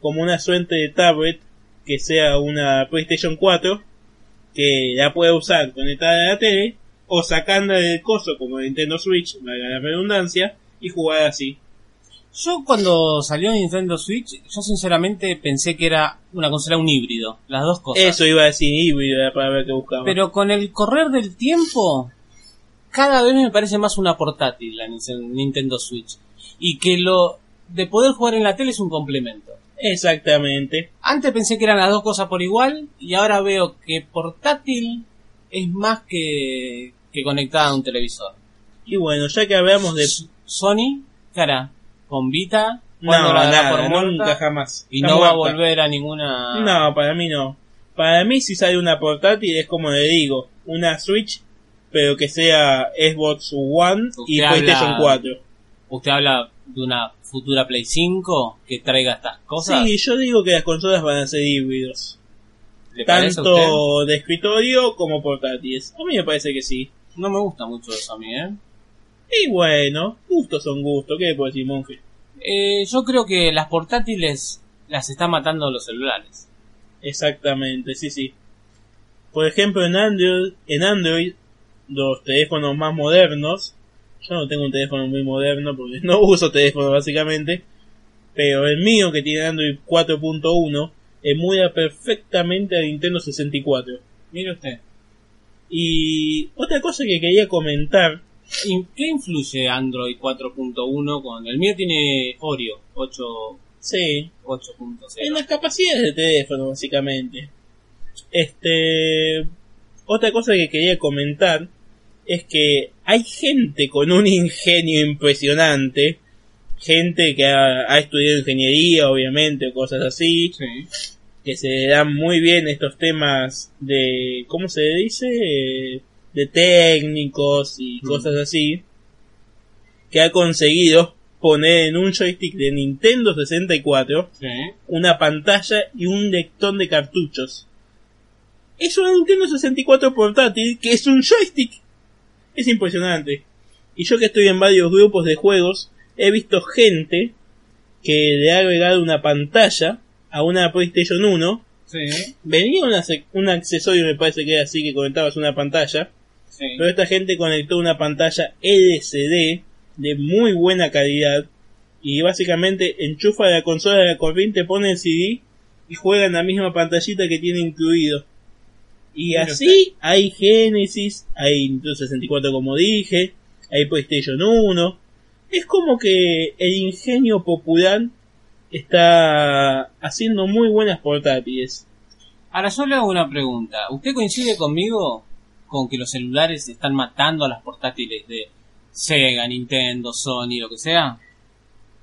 como una suerte de tablet que sea una PlayStation 4 que la pueda usar conectada a la tele o sacando del coso como Nintendo Switch, valga la redundancia, y jugar así. Yo cuando salió Nintendo Switch, yo sinceramente pensé que era una consola un híbrido, las dos cosas. Eso iba a decir híbrido la palabra que buscaba. Pero con el correr del tiempo, cada vez me parece más una portátil la Nin- Nintendo Switch. Y que lo de poder jugar en la tele es un complemento. Exactamente. Antes pensé que eran las dos cosas por igual y ahora veo que portátil es más que, que conectada a un televisor. Y bueno, ya que hablamos de... Sony, cara, con Vita, No, ¿cuándo la nada, por muerta? nunca jamás. Y no va a volver a ninguna... No, para mí no. Para mí si sale una portátil es como le digo, una Switch, pero que sea Xbox One y Usted PlayStation habla- 4. ¿Usted habla de una futura Play 5 que traiga estas cosas? Sí, yo digo que las consolas van a ser híbridos. Tanto de escritorio como portátiles. A mí me parece que sí. No me gusta mucho eso a mí, ¿eh? Y bueno, gustos son gustos. ¿Qué puedo decir, monje? Eh, Yo creo que las portátiles las está matando los celulares. Exactamente, sí, sí. Por ejemplo, en Android, en Android, los teléfonos más modernos, yo no tengo un teléfono muy moderno porque no uso teléfono básicamente, pero el mío que tiene Android 4.1 emula perfectamente a Nintendo 64. Mire usted. Y otra cosa que quería comentar, ¿Y ¿Qué influye Android 4.1 con el mío tiene Oreo 8 sí, 8.0? en las capacidades del teléfono básicamente. Este, otra cosa que quería comentar es que hay gente con un ingenio impresionante, gente que ha, ha estudiado ingeniería obviamente o cosas así, Sí. que se dan muy bien estos temas de, ¿cómo se dice? De técnicos y cosas así, que ha conseguido poner en un joystick de Nintendo 64 Sí. una pantalla y un lector de cartuchos. Es una Nintendo 64 portátil que es un joystick. Es impresionante. Y yo que estoy en varios grupos de juegos, he visto gente que le ha agregado una pantalla a una PlayStation 1. Sí. Venía una un accesorio, me parece que era así, que conectabas una pantalla. Sí. Pero esta gente conectó una pantalla LCD de muy buena calidad y básicamente enchufa la consola de la corriente, pone el CD y juega en la misma pantallita que tiene incluido. Y así hay Genesis, hay Nintendo 64 como dije, hay PlayStation 1. Es como que el ingenio popular está haciendo muy buenas portátiles. Ahora yo le hago una pregunta. ¿Usted coincide conmigo con que los celulares están matando a las portátiles de Sega, Nintendo, Sony, lo que sea?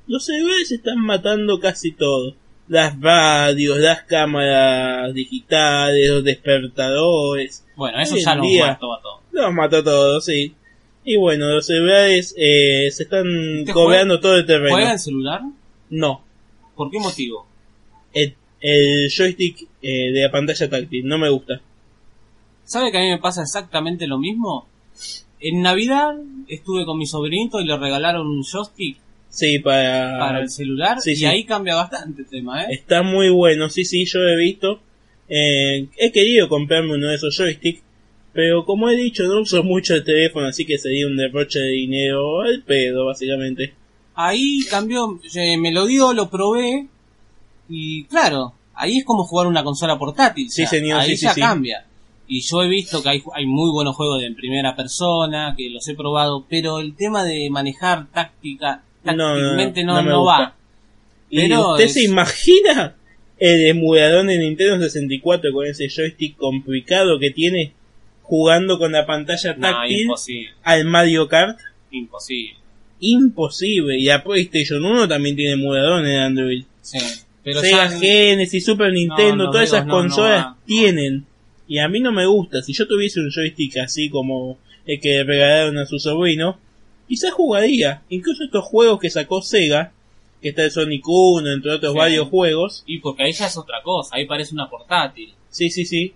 Los celulares están matando casi todo. Las radios, las cámaras digitales, los despertadores. Bueno, eso ya en lo día- mató a todo. Los mató todos, sí. Y bueno, los celulares eh, se están ¿Usted cobrando todo el terreno. ¿Juega en celular? No, ¿Por qué motivo? el, el joystick eh, de la pantalla táctil no me gusta. ¿Sabe que a mí me pasa exactamente lo mismo? En Navidad estuve con mi sobrinito y le regalaron un joystick Sí, para... para el celular sí, y sí. ahí cambia bastante el tema, ¿eh? Está muy bueno, sí, sí, yo he visto. Eh, he querido comprarme uno de esos joysticks, pero como he dicho, no uso mucho el teléfono, así que sería un derroche de dinero al pedo, básicamente. Ahí cambió, eh, me lo dio, lo probé y claro, ahí es como jugar una consola portátil. Sí, ya, señor, Ahí sí, ya sí. cambia. Y yo he visto que hay, hay muy buenos juegos de en primera persona, que los he probado, pero el tema de manejar táctica, No, no, tácticamente no, no no gusta. va. ¿Y usted es- se imagina el emulador de Nintendo 64 con ese joystick complicado que tiene jugando con la pantalla No, táctil al Mario Kart? imposible. Imposible. Y la PlayStation 1 también tiene emulador en Android. Sí. Pero Sega ya- Genesis, Super Nintendo, todas esas no, no consolas tienen. Y a mí no me gusta. Si yo tuviese un joystick así como el que le regalaron a su sobrino, quizás jugaría. Incluso estos juegos que sacó Sega, que está el Sonic 1, entre otros Sí. varios juegos. Y porque ahí ya es otra cosa, ahí parece una portátil. Sí, sí, sí.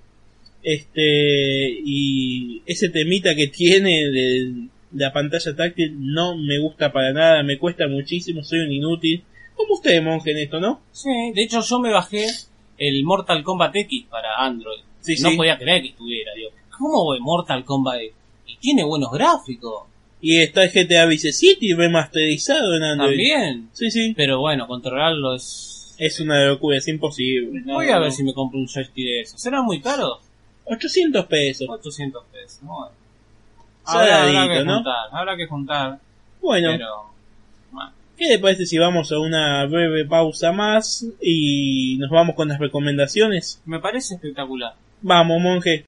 Este, y ese temita que tiene de la pantalla táctil no me gusta para nada, me cuesta muchísimo, soy un inútil. Como usted, monje, en esto, ¿no? Sí, de hecho yo me bajé el Mortal Kombat X para Android. Sí, no sí. podía creer que estuviera, digo. ¿Cómo ve Mortal Kombat? Y tiene buenos gráficos. Y está el GTA Vice City remasterizado en Android. También. Sí, sí. Pero bueno, controlarlo es... Es una locura, es imposible. No, Voy a ver si me compro un joystick de eso. ¿Será muy caro? 800 pesos. 800 pesos. Bueno. Habrá, habrá que ¿no? juntar, habrá que juntar. Bueno, Pero... bueno. ¿qué le parece si vamos a una breve pausa más y nos vamos con las recomendaciones? Me parece espectacular. Vamos, monje.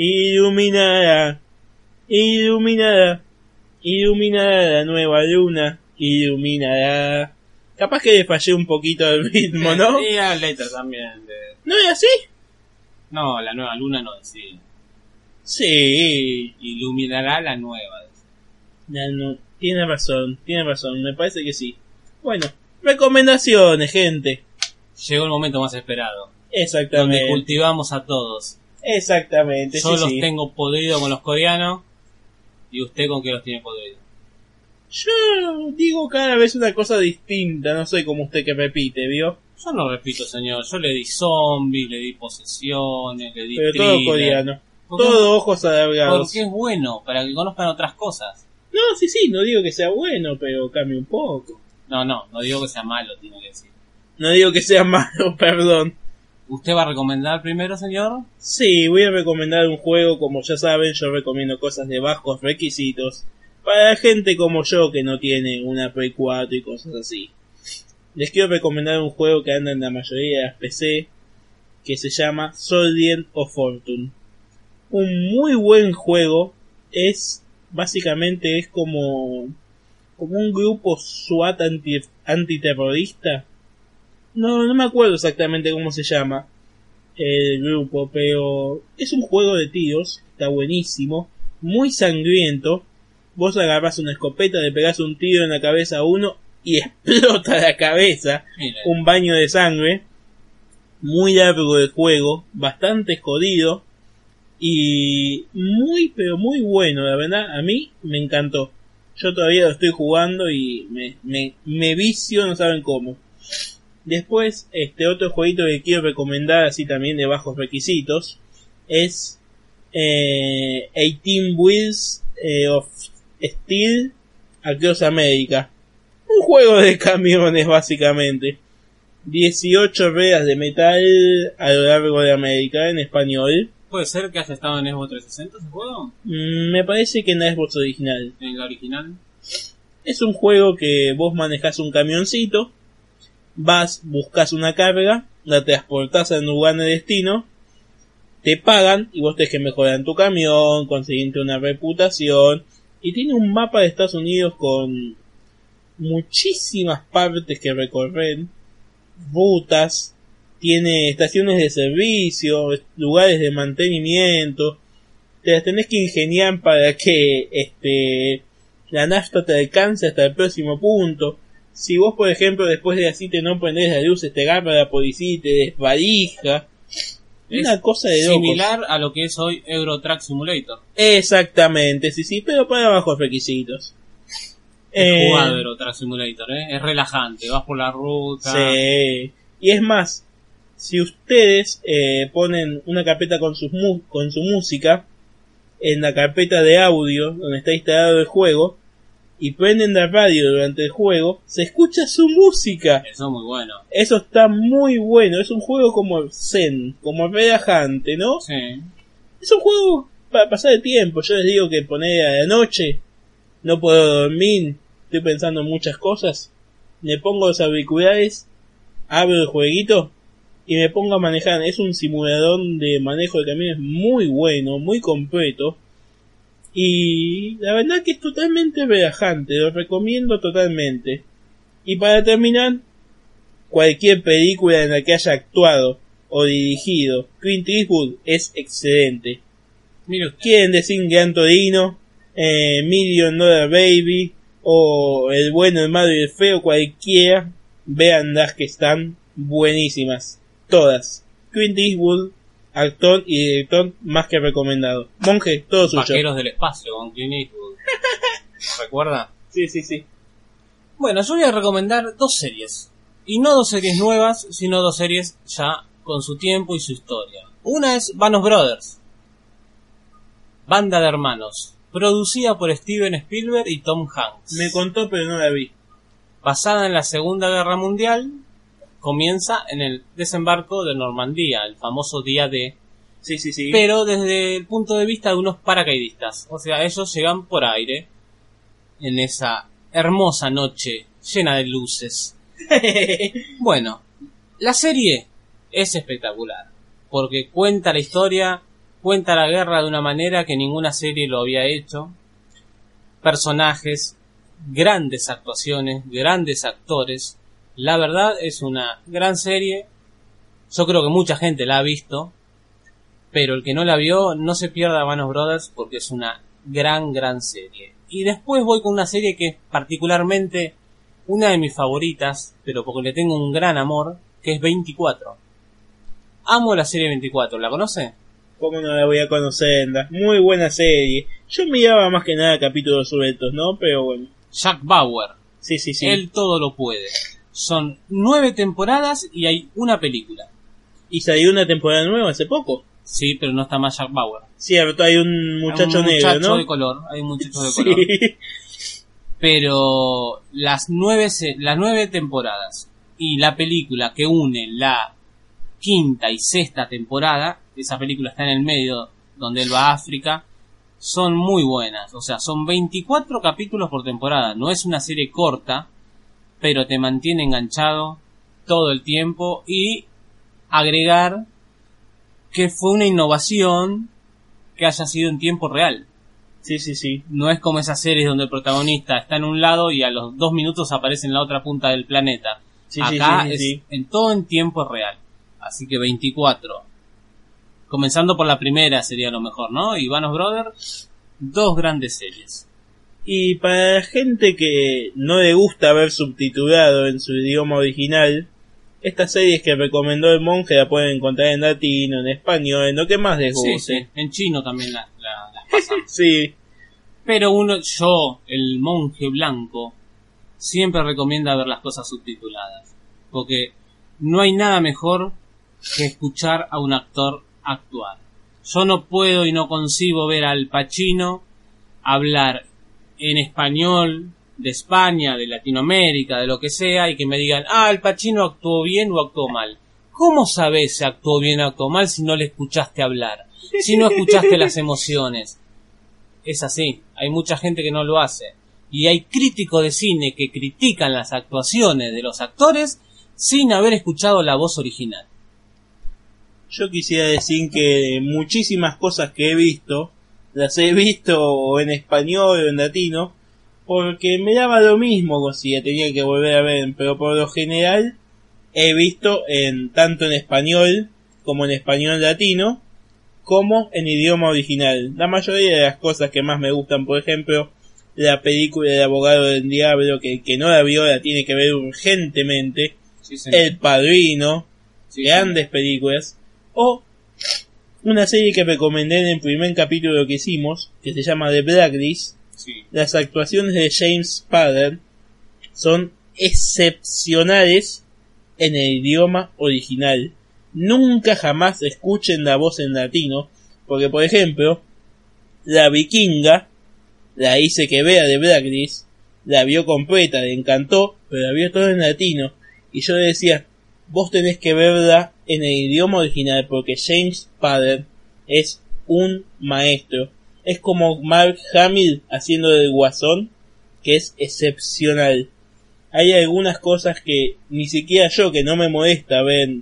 Iluminará, iluminará, iluminará la nueva luna, iluminará. Capaz que le fallé un poquito el ritmo, ¿no? Y la letra también. de- ¿No es así? No, la nueva luna no decía. Sí. Iluminará la nueva. Ya no- tiene razón, tiene razón, me parece que sí. Bueno, recomendaciones, gente. Llegó el momento más esperado. Donde Exactamente. cultivamos a todos. Exactamente, Yo sí, los sí. tengo podridos con los coreanos. ¿Y usted con qué los tiene podridos? Yo digo cada vez una cosa distinta, no soy como usted que repite, ¿vio? Yo no repito, señor. Yo le di zombies, le di posesiones, le di Pero todo coreano. Todo ojos alargados. Porque es bueno, para que conozcan otras cosas. No, sí, sí, no digo que sea bueno, pero cambie un poco. No, no, no digo que sea malo, tiene que decir. No digo que sea malo, perdón. ¿Usted va a recomendar primero, señor? Sí, voy a recomendar un juego, como ya saben, yo recomiendo cosas de bajos requisitos. Para gente como yo que no tiene una Play 4 y cosas así. Les quiero recomendar un juego que anda en la mayoría de las PC, que se llama Soldier of Fortune. Un muy buen juego, es básicamente es como como un grupo SWAT anti, antiterrorista. No, no me acuerdo exactamente cómo se llama el grupo, pero es un juego de tiros, está buenísimo, muy sangriento. Vos agarras una escopeta, le pegás un tiro en la cabeza a uno y explota la cabeza, un baño de sangre. Muy largo de juego, bastante jodido y muy pero muy bueno, la verdad, a mí me encantó. Yo todavía lo estoy jugando y me, me, me vicio, no saben cómo. Después, este otro jueguito que quiero recomendar, así también de bajos requisitos, es eh, 18 Wheels eh, of Steel Across America. Un juego de camiones, básicamente. 18 ruedas de metal a lo largo de América en español. ¿Puede ser que haya estado en Xbox 360 ese juego? Mm, me parece que en la Xbox original. En la original. Es un juego que vos manejás un camioncito, vas, buscas una carga, la transportás al lugar de destino, te pagan y vos tenés que mejorar tu camión, conseguirte una reputación y tiene un mapa de Estados Unidos con muchísimas partes que recorrer, rutas, tiene estaciones de servicio, lugares de mantenimiento, te las tenés que ingeniar para que este la nafta te alcance hasta el próximo punto. Si vos, por ejemplo, después de así te no prendés las luces, te agarra la policía y te desvalija. Una Es cosa de locos. Similar a lo que es hoy Euro Truck Simulator. Exactamente, sí, sí, pero para bajos requisitos. Es Eh, Euro Truck Simulator, ¿eh? Es relajante, vas por la ruta. Sí. Y es más, si ustedes eh, ponen una carpeta con, sus mu- con su música en la carpeta de audio donde está instalado el juego y prenden la radio durante el juego, se escucha su música. Eso es muy bueno. Eso está muy bueno. Es un juego como zen, como relajante, ¿no? Sí. Es un juego para pasar el tiempo. Yo les digo que poner a la noche, no puedo dormir, estoy pensando en muchas cosas. Me pongo los auriculares, abro el jueguito y me pongo a manejar. Es un simulador de manejo de camiones muy bueno, muy completo. Y la verdad que es totalmente relajante, lo recomiendo totalmente. Y para terminar, cualquier película en la que haya actuado o dirigido Clint Eastwood es excelente. Quieren decir Gran Torino, eh, Million Dollar Baby o El bueno, el malo y el feo, cualquiera, vean las que están buenísimas. Todas. Clint Eastwood, actor y director más que recomendado. Monje, todo suyo. Vaqueros del espacio con Clint Eastwood. ¿Recuerda? Sí, sí, sí. Bueno, yo voy a recomendar dos series. Y no dos series nuevas, sino dos series ya con su tiempo y su historia. Una es Vanos Brothers. Banda de hermanos. Producida por Steven Spielberg y Tom Hanks. Me contó pero no la vi. Basada en la Segunda Guerra Mundial, comienza en el desembarco de Normandía, el famoso día D, Sí, sí, sí. pero desde el punto de vista de unos paracaidistas. O sea, ellos llegan por aire en esa hermosa noche llena de luces. Bueno, la serie es espectacular porque cuenta la historia cuenta la guerra de una manera que ninguna serie lo había hecho. Personajes, grandes actuaciones, grandes actores. La verdad es una gran serie. Yo creo que mucha gente la ha visto. Pero el que no la vio, no se pierda Manos Brothers porque es una gran, gran serie. Y después voy con una serie que es particularmente una de mis favoritas, pero porque le tengo un gran amor, que es 24. Amo la serie 24, ¿la conoce? ¿Cómo no la voy a conocer? Muy buena serie. Yo miraba más que nada capítulos sueltos, ¿no? Pero bueno. Jack Bauer. Sí, sí, sí. Él todo lo puede. Son nueve temporadas y hay una película. Y salió una temporada nueva hace poco. Sí, pero no está más Jack Bauer. Cierto, hay un muchacho Hay un negro, muchacho ¿no? de color, hay un muchacho de color. Sí. Pero las nueve, se- las nueve temporadas y la película que une la quinta y sexta temporada, esa película está en el medio donde él va a África, son muy buenas. O sea, son 24 capítulos por temporada. No es una serie corta, pero te mantiene enganchado todo el tiempo y agregar que fue una innovación que haya sido en tiempo real. Sí, sí, sí. No es como esas series donde el protagonista está en un lado y a los dos minutos aparece en la otra punta del planeta. Sí, sí, Acá sí, sí, es en todo en tiempo real. Así que 24. Comenzando por la primera sería lo mejor, ¿no? Ivanos Brothers, dos grandes series. Y para la gente que no le gusta ver subtitulado en su idioma original, estas series que recomendó el monje la pueden encontrar en latino, en español, en lo que más les guste. sí, en chino también la- la- las pasamos. Sí, Pero uno, yo, el monje blanco, siempre recomienda ver las cosas subtituladas. Porque no hay nada mejor que escuchar a un actor actuar. Yo no puedo y no concibo ver al Pacino hablar en español de España, de Latinoamérica, de lo que sea, y que me digan, ah, el Pacino actuó bien o actuó mal. ¿Cómo sabes si actuó bien o actuó mal si no le escuchaste hablar? Si no escuchaste las emociones es así. Hay mucha gente que no lo hace. Y hay críticos de cine que critican las actuaciones de los actores sin haber escuchado la voz original. yo quisiera decir que muchísimas cosas que he visto, las he visto en español o en latino, porque me daba lo mismo si la tenía que volver a ver, pero por lo general he visto en tanto en español como en español latino, como en idioma original. La mayoría de las cosas que más me gustan, por ejemplo, la película del abogado del diablo, que el que no la vio la tiene que ver urgentemente, El Padrino, grandes películas, o una serie que recomendé en el primer capítulo que hicimos, que se llama The Blacklist, las actuaciones de James Spader son excepcionales en el idioma original. Nunca jamás escuchen la voz en latino, porque por ejemplo, la vikinga, la hice que vea de Blacklist, la vio completa, le encantó, pero la vio todo en latino. Y yo le decía, vos tenés que verla en el idioma original, porque James Spader es un maestro. Es como Mark Hamill haciendo del guasón, que es excepcional. Hay algunas cosas que ni siquiera yo, que no me molesta ver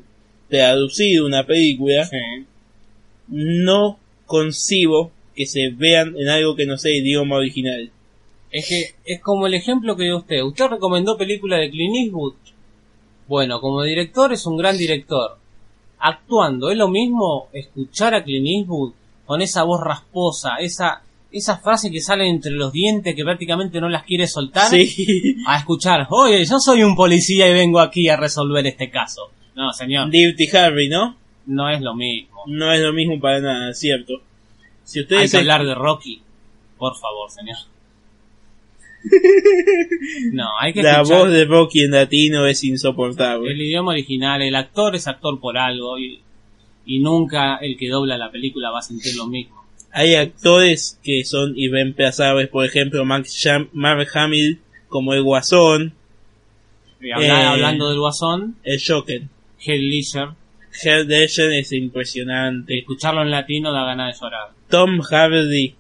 traducido una película, no concibo que se vean en algo que no sea idioma original. Es que es como el ejemplo que dio usted. Usted recomendó película de Clint Eastwood. Bueno, como director es un gran director. Actuando, ¿es lo mismo escuchar a Clint Eastwood con esa voz rasposa, esa, esa frase que sale entre los dientes que prácticamente no las quiere soltar? Sí. A escuchar, oye, yo soy un policía y vengo aquí a resolver este caso. No, señor, Dirty Harry, ¿no? no es lo mismo. No es lo mismo para nada, cierto. Si Hay ustedes que hablar de Rocky. Por favor, señor. No, hay que la escuchar voz de Rocky en latino es insoportable. el idioma original. El actor es actor por algo y, y nunca el que dobla la película va a sentir lo mismo. Hay actores que son irreemplazables, por ejemplo, Mark, Mark Hamill como el Guasón, Y habla- Eh. Hablando del Guasón, el Joker. Heath Ledger, Heath Ledger es impresionante. escucharlo en latino da ganas de llorar. Tom Hardy,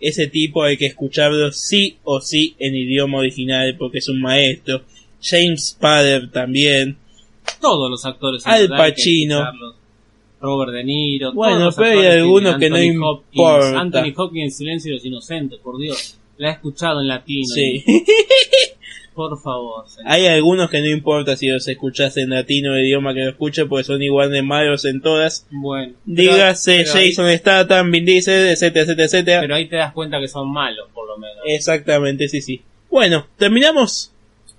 ese tipo hay que escucharlo sí o sí en idioma original porque es un maestro. James Spader también. Todos los actores. Al Pacino. Robert De Niro. Bueno, pero hay algunos que no Anthony Hopkins, importa. Anthony Hopkins, Silencio de los Inocentes, por Dios. La he escuchado en latino. Sí. Por favor, señor. Hay algunos que no importa si los escuchas en latino el idioma que lo escuches, porque son igual de malos en todas. Bueno. Dígase pero- pero ahí- Jason Statham, Vin Diesel, etcétera, etcétera, etcétera. Pero ahí te das cuenta que son malos, por lo menos. Exactamente, sí, sí. Bueno, ¿terminamos?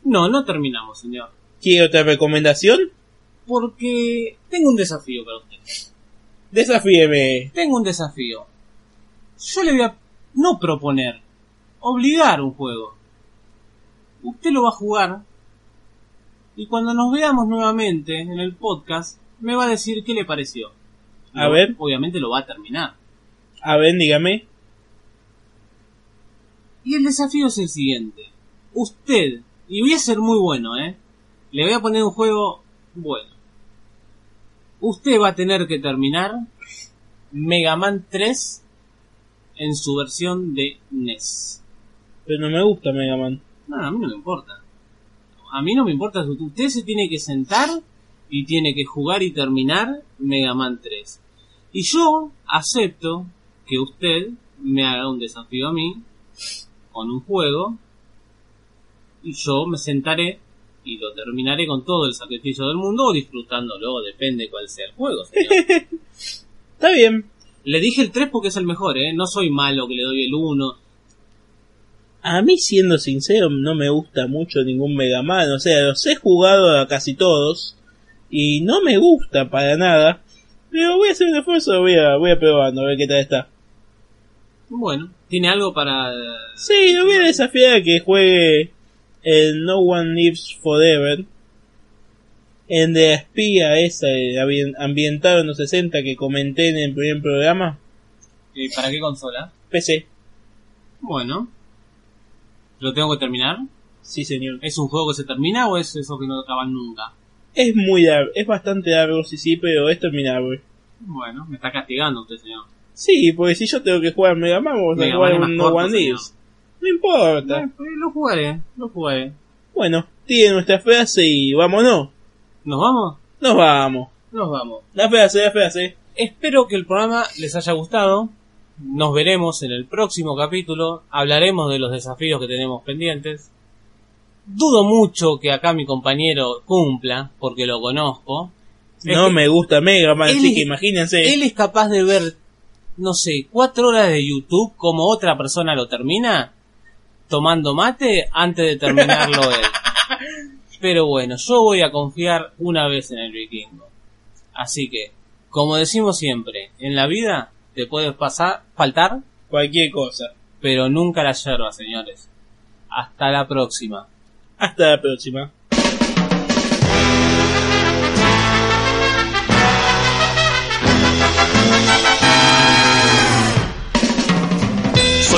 No, no terminamos, señor. ¿Quiere otra recomendación? Porque tengo un desafío para usted. Desafíeme. Tengo un desafío. Yo le voy a no proponer, obligar un juego. Usted lo va a jugar y cuando nos veamos nuevamente en el podcast me va a decir qué le pareció. A ver. Obviamente lo va a terminar. A ver, dígame. Y el desafío es el siguiente. Usted, y voy a ser muy bueno, ¿eh? Le voy a poner un juego bueno. Usted va a tener que terminar Mega Man 3 en su versión de NES. Pero no me gusta Mega Man. No, a mí no me importa. A mí no me importa. Usted se tiene que sentar y tiene que jugar y terminar Mega Man 3. Y yo acepto que usted me haga un desafío a mí con un juego y yo me sentaré y lo terminaré con todo el sacrificio del mundo o disfrutándolo, depende cuál sea el juego, señor. Está bien. Le dije el 3 porque es el mejor, ¿eh? No soy malo que le doy el 1. A mí, siendo sincero, no me gusta mucho ningún Mega Man. O sea, los he jugado a casi todos. Y no me gusta para nada. Pero voy a hacer un esfuerzo, voy a, voy a probando, a ver qué tal está. Bueno, ¿tiene algo para...? Sí, lo voy a desafiar a que juegue el No One Lives Forever. En de la espía esa ambi- ambientada en los 60 que comenté en el primer programa. eh, ¿Para qué consola? PC. Bueno. ¿Lo tengo que terminar? Sí, señor. ¿Es un juego que se termina o es eso que no acaban nunca? Es muy largo, es bastante largo, sí, sí, pero es terminable. Bueno, me está castigando usted, señor. Sí, porque si yo tengo que jugar Mega Man, vamos a Mega jugar Man un No corto, One Lives. No importa. Eh, pues lo jugaré, lo jugaré. Bueno, tiene nuestra frase y vámonos. ¿Nos vamos? Nos vamos. Nos vamos. La frase, la frase. Espero que el programa les haya gustado. Nos veremos en el próximo capítulo. Hablaremos de los desafíos que tenemos pendientes. Dudo mucho que acá mi compañero cumpla, porque lo conozco. No que me gusta Mega Man, así que imagínense. Él es capaz de ver, no sé, cuatro horas de YouTube como otra persona lo termina, tomando mate antes de terminarlo él. Pero bueno, yo voy a confiar una vez en el vikingo. Así que, como decimos siempre, en la vida te puede pasar, faltar, Cualquier cosa. pero nunca la yerba, señores. Hasta la próxima. Hasta la próxima.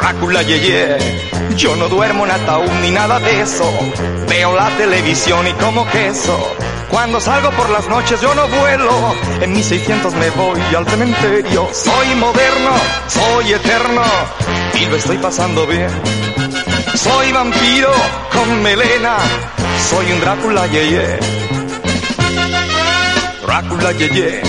Drácula yeye. Yo no duermo en ataúd ni nada de eso. Veo la televisión y como queso. Cuando salgo por las noches yo no vuelo. En mis 600 me voy al cementerio. Soy moderno, soy eterno y lo estoy pasando bien. Soy vampiro con melena. Soy un Drácula yeye. Drácula yeye.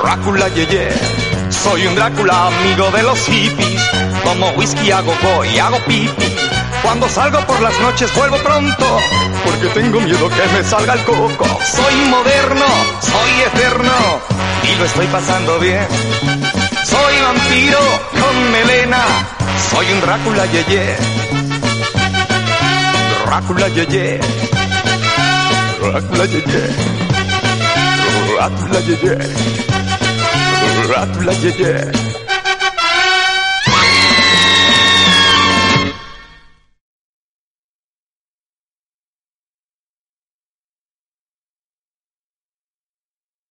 Drácula yeye. Soy un Drácula amigo de los hippies. Como whisky hago boy, hago pipi. Cuando salgo por las noches vuelvo pronto. Porque tengo miedo que me salga el coco. Soy moderno, soy eterno. Y lo estoy pasando bien. Soy vampiro con melena. Soy un Drácula yeye. Drácula yeye. Drácula yeye. Drácula yeye. Drácula yeye.